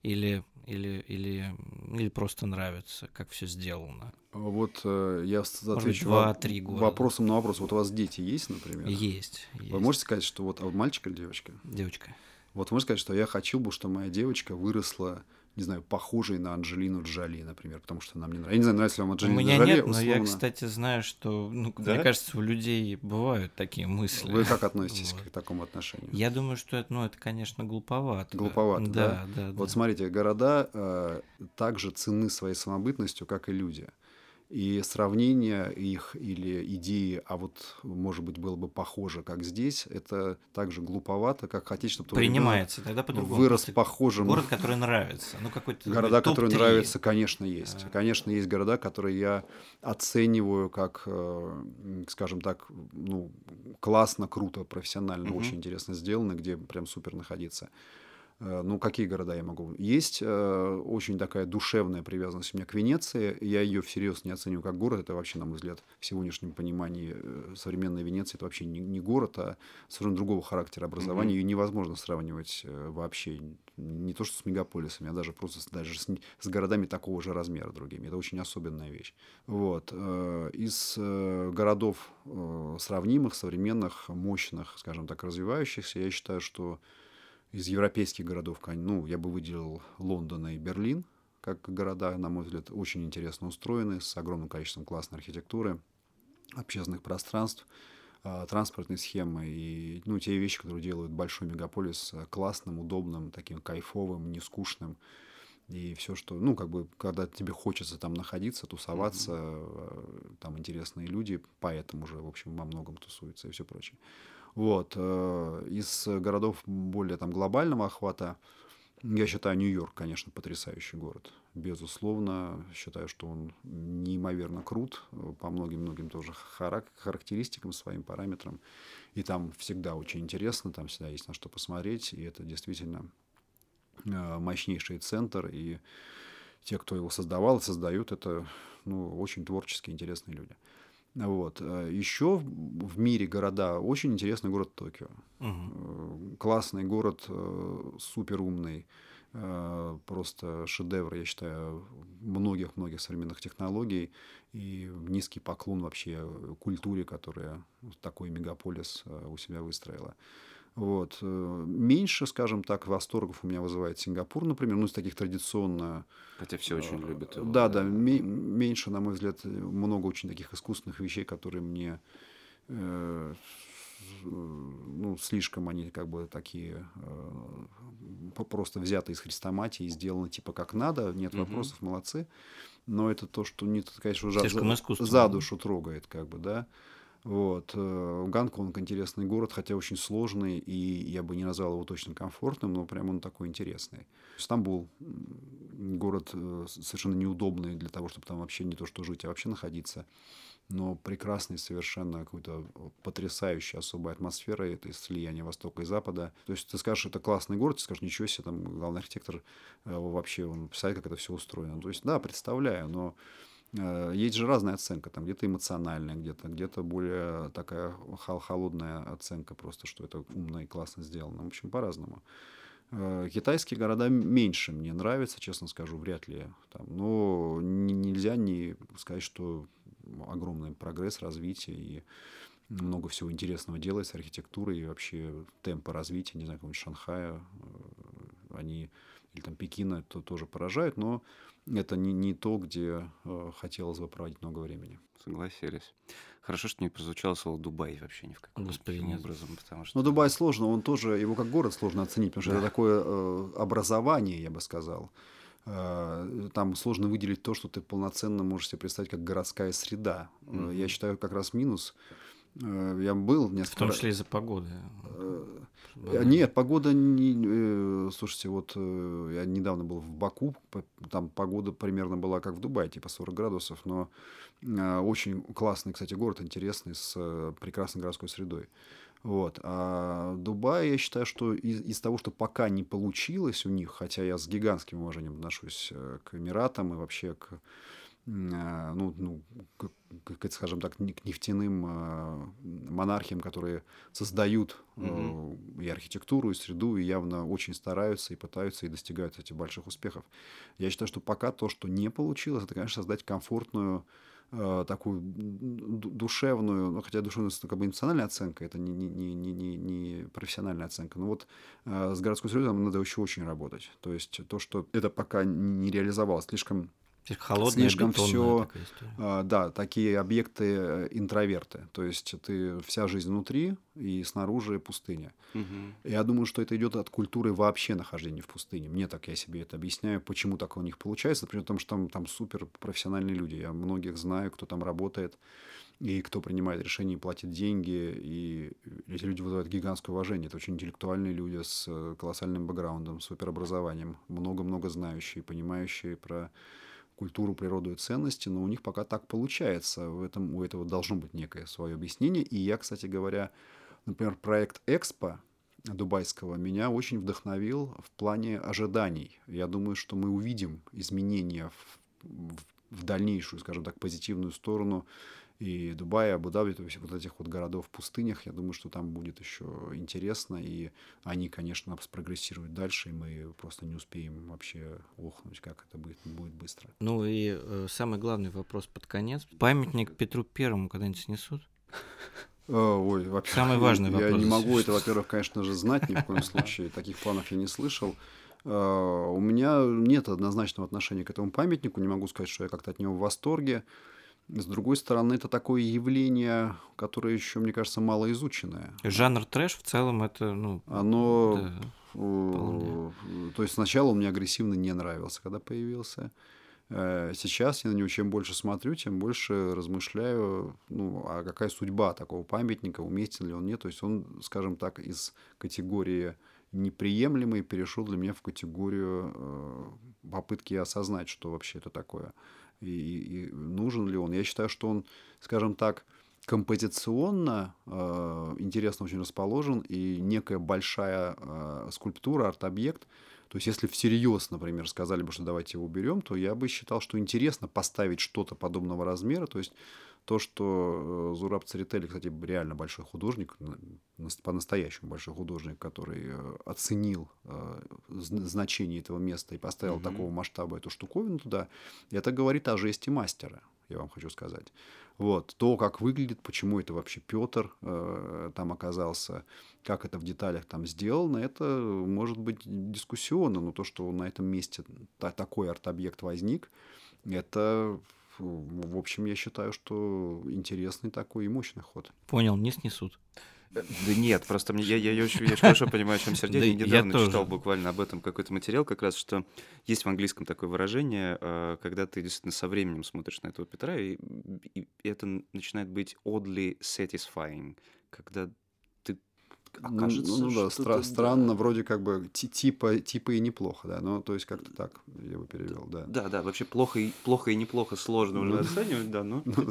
Или, или, или, или просто нравится, как все сделано. Вот э, я отвечу во- три города. вопросом на вопрос. Вот у вас дети есть, например? Есть. есть. Вы можете сказать, что вот а мальчик или девочка? Девочка. Вот можете сказать, что я хочу бы, чтобы моя девочка выросла, не знаю, похожей на Анджелину Джоли, например, потому что нам не нравится. Я не знаю, нравится ли вам У Анджелина меня Джоли, нет, но я, условно. кстати, знаю, что, ну, Да? мне кажется, у людей бывают такие мысли. Вы как относитесь Вот. к такому отношению? Я думаю, что это, ну, это, конечно, глуповато. Глуповато, да? да? Да, Вот да. смотрите, города э, также ценны своей самобытностью, как и люди. И сравнение их или идеи, а вот, может быть, было бы похоже, как здесь, это также глуповато, как хотеть, чтобы твой ребенок Принимается тогда по-другому. вырос Просто похожим. Город, который нравится. Ну, какой-то Города, которые нравятся, конечно, есть. Да. Конечно, есть города, которые я оцениваю как, э, скажем так, ну, классно, круто, профессионально, Мгм. очень интересно сделано, где прям супер находиться. Э, Ну, какие города я могу? Есть э, очень такая душевная привязанность у меня к Венеции. Я ее всерьез не оцениваю как город. Это вообще, на мой взгляд, в сегодняшнем понимании э, современной Венеции это вообще не, не город, а совершенно другого характера образования. Ее невозможно сравнивать э, вообще не то что с мегаполисами, а даже просто с, даже с, с городами такого же размера другими. Это очень особенная вещь. Вот. Из городов сравнимых, современных, мощных, скажем так, развивающихся, я считаю, что из европейских городов, ну, я бы выделил Лондон и Берлин, как города, на мой взгляд, очень интересно устроены, с огромным количеством классной архитектуры, общественных пространств, а, транспортной схемы и ну, те вещи, которые делают большой мегаполис классным, удобным, таким кайфовым, нескучным. И все, что, ну, как бы, когда тебе хочется там находиться, тусоваться, э, там интересные люди, поэтому же, в общем, во многом тусуются и все прочее. Вот. э, Из городов более там глобального охвата, я считаю, Нью-Йорк, конечно, потрясающий город. Безусловно, считаю, что он неимоверно крут э, по многим-многим тоже харак- характеристикам, своим параметрам. И там всегда очень интересно, там всегда есть на что посмотреть, и это действительно э, мощнейший центр, и те, кто его создавал создают, это ну, очень творческие, интересные люди. Вот. Еще в мире города очень интересный город Токио. Э, Классный город, э, супер умный, э, просто шедевр, я считаю, многих-многих современных технологий и низкий поклон вообще культуре, которая такой мегаполис у себя выстроила. Вот. э, Меньше, скажем так, восторгов у меня вызывает Сингапур, например, ну, из таких традиционно Хотя все очень любят его. да, да, ме- меньше, на мой взгляд, много очень таких искусственных вещей, которые мне э, ну, слишком они как бы такие э, просто взяты из хрестоматии и сделаны типа как надо, нет Мгм. вопросов, молодцы. Но это то, что не, конечно, за, за душу трогает, как бы, да. Вот. э, Гонконг интересный город, хотя очень сложный, и я бы не назвал его точно комфортным, но прям он такой интересный. Стамбул город э, совершенно неудобный для того, чтобы там вообще не то что жить, а вообще находиться. Но прекрасный совершенно какой-то потрясающая особая атмосфера, это слияние Востока и Запада. То есть ты скажешь, это классный город, ты скажешь, ничего себе, там главный архитектор э, вообще, он представляет, как это все устроено. То есть, да, представляю, но Есть же разная оценка, там где-то эмоциональная, где-то где-то более такая хол- холодная оценка просто, что это умно и классно сделано. В общем, по-разному. Э, Китайские города меньше мне нравятся, честно скажу, вряд ли. Там, но нельзя не сказать, что огромный прогресс, развитие и много всего интересного делается, архитектуры и вообще темпы развития, не знаю, какого-нибудь Шанхая, э, они или там Пекина, то тоже поражают, но это не, не то, где э, хотелось бы проводить много времени. Согласились. Хорошо, что не прозвучало слово Дубай вообще ни в каком Господи, нет. образом, потому что... Но Дубай сложно, он тоже, его как город сложно оценить, потому что Да. это такое э, образование, я бы сказал. Э, Там сложно выделить то, что ты полноценно можешь себе представить как городская среда. Мгм. Я считаю, как раз минус. Э, Я был В несколько том раз- числе из-за погоды. Э. Нет, погода не... э, Слушайте, вот я недавно был в Баку, там погода примерно была как в Дубае, типа 40 градусов, но очень классный, кстати, город, интересный, с прекрасной городской средой. Вот. А Дубай, я считаю, что из, из того, что пока не получилось у них, хотя я с гигантским уважением отношусь к Эмиратам и вообще к ну, ну, к, скажем так, к нефтяным э, монархиям, которые создают э, и архитектуру, и среду, и явно очень стараются и пытаются и достигают этих больших успехов. Я считаю, что пока то, что не получилось, это, конечно, создать комфортную э, такую ду- душевную, ну, хотя душевная это как бы эмоциональная оценка, это не, не, не, не, не, профессиональная оценка. Но вот э, с городской средой нам надо еще очень работать. То есть то, что это пока не реализовалось, Слишком холодная, слишком всё, такая а, Да, такие объекты э, интроверты. То есть ты вся жизнь внутри и снаружи пустыня. Мгм. Я думаю, что это идет от культуры вообще нахождения в пустыне. Мне так я себе это объясняю, почему так у них получается. Например, потому что там, там супер профессиональные люди. Я многих знаю, кто там работает и кто принимает решения и платит деньги. И эти люди вызывают гигантское уважение. Это очень интеллектуальные люди с э, колоссальным бэкграундом, суперобразованием, много-много знающие, понимающие про культуру, природу и ценности, но у них пока так получается. В этом, у этого должно быть некое свое объяснение. И я, кстати говоря, например, проект Экспо дубайского меня очень вдохновил в плане ожиданий. Я думаю, что мы увидим изменения в, в- в дальнейшую, скажем так, позитивную сторону и Дубая, Абу-Даби, то есть вот этих вот городов в пустынях, я думаю, что там будет еще интересно, и они, конечно, спрогрессируют дальше, и мы просто не успеем вообще охнуть, как это будет, будет быстро. Ну и э, самый главный вопрос под конец. Памятник Петру Первому когда-нибудь снесут? Э, Ой, вообще, Самый важный я вопрос не могу это, во-первых, конечно же, знать ни в коем случае. Таких планов я не слышал. Э, У меня нет однозначного отношения к этому памятнику. Не могу сказать, что я как-то от него в восторге. С другой стороны, это такое явление, которое еще, мне кажется, мало изученное. Жанр трэш в целом это, ну, Оно, да. э, то есть сначала он мне агрессивно не нравился, когда появился. Э, Сейчас я на него чем больше смотрю, тем больше размышляю, ну, а какая судьба такого памятника, уместен ли он, нет. То есть он, скажем так, из категории неприемлемый перешел для меня в категорию э, попытки осознать, что вообще это такое. И, и- и нужен ли он. Я считаю, что он, скажем так, композиционно э, интересно очень расположен, и некая большая э, скульптура, арт-объект. То есть, если всерьез, например, сказали бы, что давайте его уберем, то я бы считал, что интересно поставить что-то подобного размера. То есть, то, что э, Зураб Церетели, кстати, реально большой художник, на- нас- по-настоящему большой художник, который э, оценил э, зн- значение этого места и поставил Мгм. такого масштаба эту штуковину туда, это говорит о жесте мастера, я вам хочу сказать. Вот. То, как выглядит, почему это вообще Петр э, там оказался, как это в деталях там сделано, это может быть дискуссионно, но то, что на этом месте та- такой арт-объект возник, это, в общем, я считаю, что интересный такой и мощный ход. Понял, не снесут. Да нет, просто мне, я, я, я, очень, я очень хорошо понимаю, о чем Сергей. Да я я недавно тоже. читал буквально об этом какой-то материал, как раз, что есть в английском такое выражение, э, когда ты действительно со временем смотришь на этого Петра, и, и это начинает быть oddly satisfying, когда окажется, ну, ну да, стра- ты- странно, вроде как бы ти- типа, типа и неплохо, да. Ну, то есть как-то так я бы перевел, да. Да, да, вообще плохо и, плохо и неплохо сложно уже Ну, оценивать, да, но ну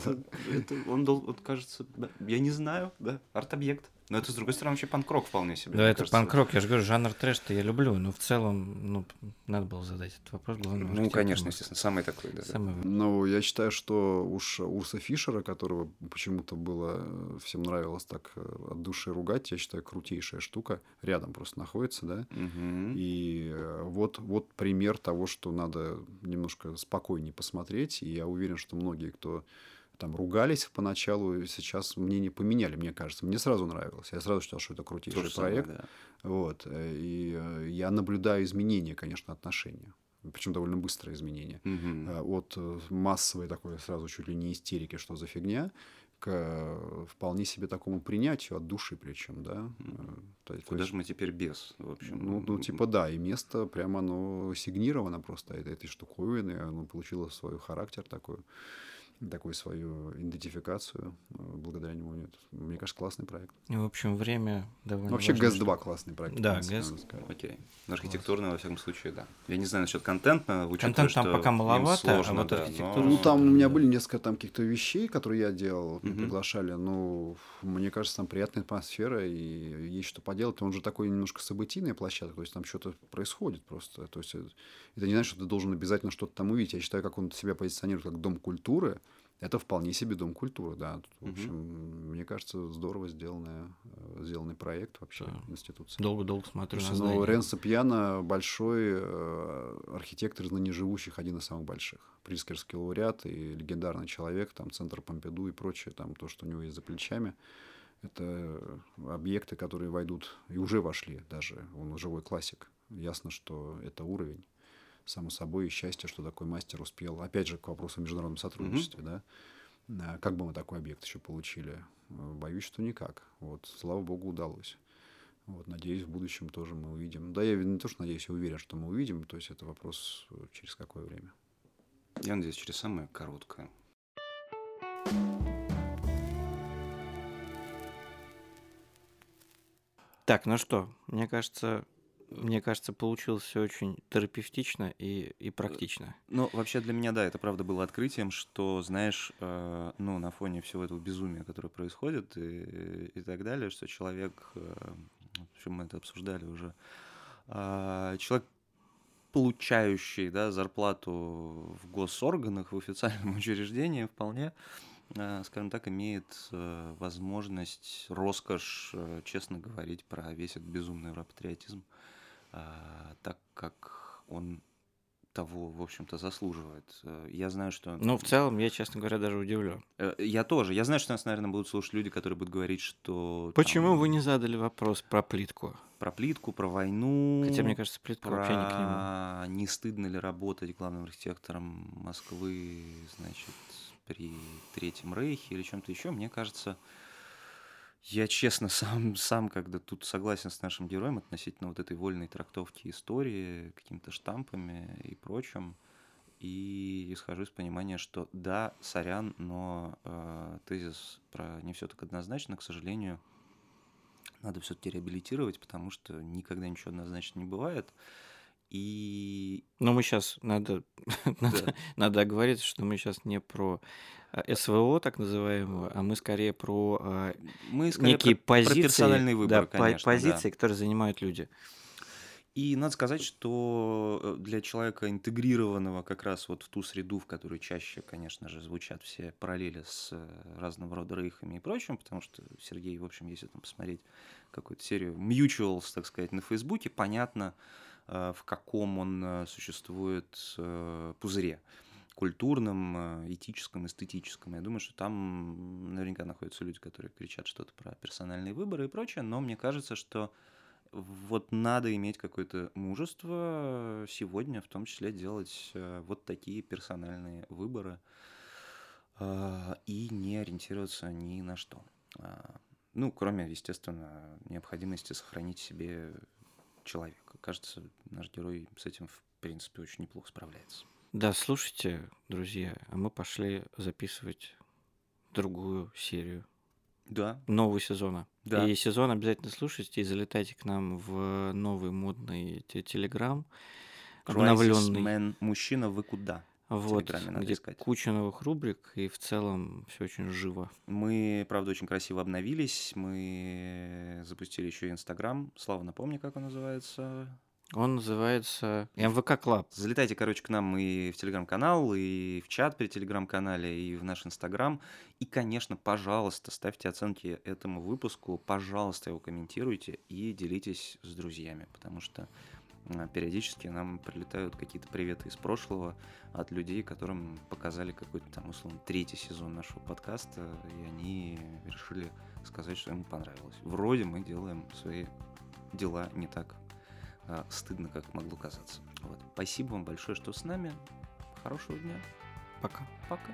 это, он, кажется, да, я не знаю, да, арт-объект. Но это, с другой стороны, вообще панк-рок вполне себе. Да, это панк-рок, я же говорю, жанр трэш-то я люблю, но в целом, ну, надо было задать этот вопрос главному Ну, конечно, естественно, самый такой, да. Самый Ну, я считаю, что уж Урса Фишера, которого почему-то было э, всем нравилось так э, от души ругать, я считаю, крутейшая штука. Рядом просто находится, да. Мгм. И э, вот, вот пример того, что надо немножко спокойнее посмотреть. И я уверен, что многие, кто там ругались поначалу, сейчас мнение поменяли, мне кажется. Мне сразу нравилось. Я сразу считал, что это То крутейший самое, проект. да. Вот. э, И э, я наблюдаю изменения, конечно, отношения. Причем довольно быстрое изменение. Мгм. Э, От массовой такой сразу чуть ли не истерики, что за фигня, к вполне себе такому принятию от души причем, да. Э, то есть- Куда же мы теперь без, в общем? ну, ну, типа, да, и место прямо оно сигнировано просто этой, этой штуковины, оно получило свой характер такой, такую свою идентификацию э, благодаря нему. Нет. Мне кажется, классный проект. И, в общем, время довольно Ну, Вообще, важная ГЭС-2 классный проект. Да, ГЭС. Окей. Но архитектурно, во всяком случае, да. Я не знаю насчет контента, учитывая, Контент там что пока им маловато, а сложно, вот да, архитектура- но- Ну, там у меня были несколько там каких-то вещей, которые я делал, Мгм. приглашали. Ну, мне кажется, там приятная атмосфера, и есть что поделать. Он же такой немножко событийная площадка, то есть там что-то происходит просто. То есть это, это не значит, что ты должен обязательно что-то там увидеть. Я считаю, как он себя позиционирует как дом культуры, это вполне себе дом культуры, да. Тут, В общем, мне кажется, здорово сделанная, э, сделанный проект вообще Да. институции. Долго-долго смотрю на Слушайте, ну. Ренцо Пьяно большой э, архитектор из ныне живущих, один из самых больших. Прискерский лауреат и легендарный человек, там центр Помпиду и прочее, там то, что у него есть за плечами. Это объекты, которые войдут и уже вошли даже, он живой классик. Ясно, что это уровень. Само собой, и счастье, что такой мастер успел. Опять же, к вопросу о международном сотрудничестве, да. А Как бы мы такой объект еще получили? Э, Боюсь, что никак. Вот, слава богу, удалось. Вот, надеюсь, в будущем тоже мы увидим. Да, я не то, что надеюсь, я уверен, что мы увидим. То есть это вопрос э, через какое время. Я надеюсь, через самое короткое. Так, ну что, мне кажется, мне кажется, получилось все очень терапевтично и, и практично. Ну, вообще для меня, да, это правда было открытием, что, знаешь, э, ну, на фоне всего этого безумия, которое происходит и, и так далее, что человек, э, в общем, мы это обсуждали уже, а, человек, получающий, да, зарплату в госорганах, в официальном учреждении, вполне, э, скажем так, имеет э, возможность, роскошь, э, честно говорить про весь этот безумный европатриотизм, а, так как он того, в общем-то, заслуживает. Э, Я знаю, что... Ну, в целом, я, честно говоря, даже удивлен. Э, Я тоже. Я знаю, что нас, наверное, будут слушать люди, которые будут говорить, что... Почему там вы не задали вопрос про плитку? Про плитку, про войну... Хотя, мне кажется, плитка про вообще не к нему. не стыдно ли работать главным архитектором Москвы, значит, при Третьем Рейхе или чем-то еще, мне кажется, я честно сам, сам когда тут согласен с нашим героем относительно вот этой вольной трактовки истории, какими-то штампами и прочим, и исхожу из понимания, что да, сорян, но э, тезис про не все так однозначно, к сожалению, надо все-таки реабилитировать, потому что никогда ничего однозначно не бывает. И Но мы сейчас надо, надо, надо оговориться, что мы сейчас не про а, СВО, так называемого, а мы скорее про а, мы скорее некие про, про позиции, персональный выбор, да, конечно, да. позиции, которые занимают люди. И надо сказать, что э, для человека интегрированного как раз вот в ту среду, в которой чаще, конечно же, звучат все параллели с э, разного рода рейхами и прочим, потому что Сергей, в общем, если там посмотреть какую-то серию mutuals, так сказать, на Фейсбуке, понятно, в каком он э, существует э, пузыре культурном, э, этическом, эстетическом. Я думаю, что там наверняка находятся люди, которые кричат что-то про персональные выборы и прочее, но мне кажется, что вот надо иметь какое-то мужество сегодня, в том числе делать э, вот такие персональные выборы э, и не ориентироваться ни на что. А, Ну, кроме, естественно, необходимости сохранить себе человека. Кажется, наш герой с этим, в принципе, очень неплохо справляется. Да, слушайте, друзья, а мы пошли записывать другую серию Да, нового сезона. Да. И сезон обязательно слушайте и залетайте к нам в новый модный те- телеграм, обновленный. Мужчина, вы куда? Вот, надо где искать. куча новых рубрик, и в целом все очень живо. Мы, правда, очень красиво обновились. Мы запустили еще Инстаграм. Слава, напомни, как он называется. Он называется MVK Club. Залетайте, короче, к нам и в телеграм-канал, и в чат при телеграм-канале, и в наш инстаграм. И, конечно, пожалуйста, ставьте оценки этому выпуску, пожалуйста, его комментируйте и делитесь с друзьями, потому что периодически нам прилетают какие-то приветы из прошлого от людей, которым показали какой-то там, условно, третий сезон нашего подкаста, и они решили сказать, что им понравилось. Вроде мы делаем свои дела не так а, стыдно, как могло казаться. Вот. Спасибо вам большое, что с нами. Хорошего дня. Пока. Пока.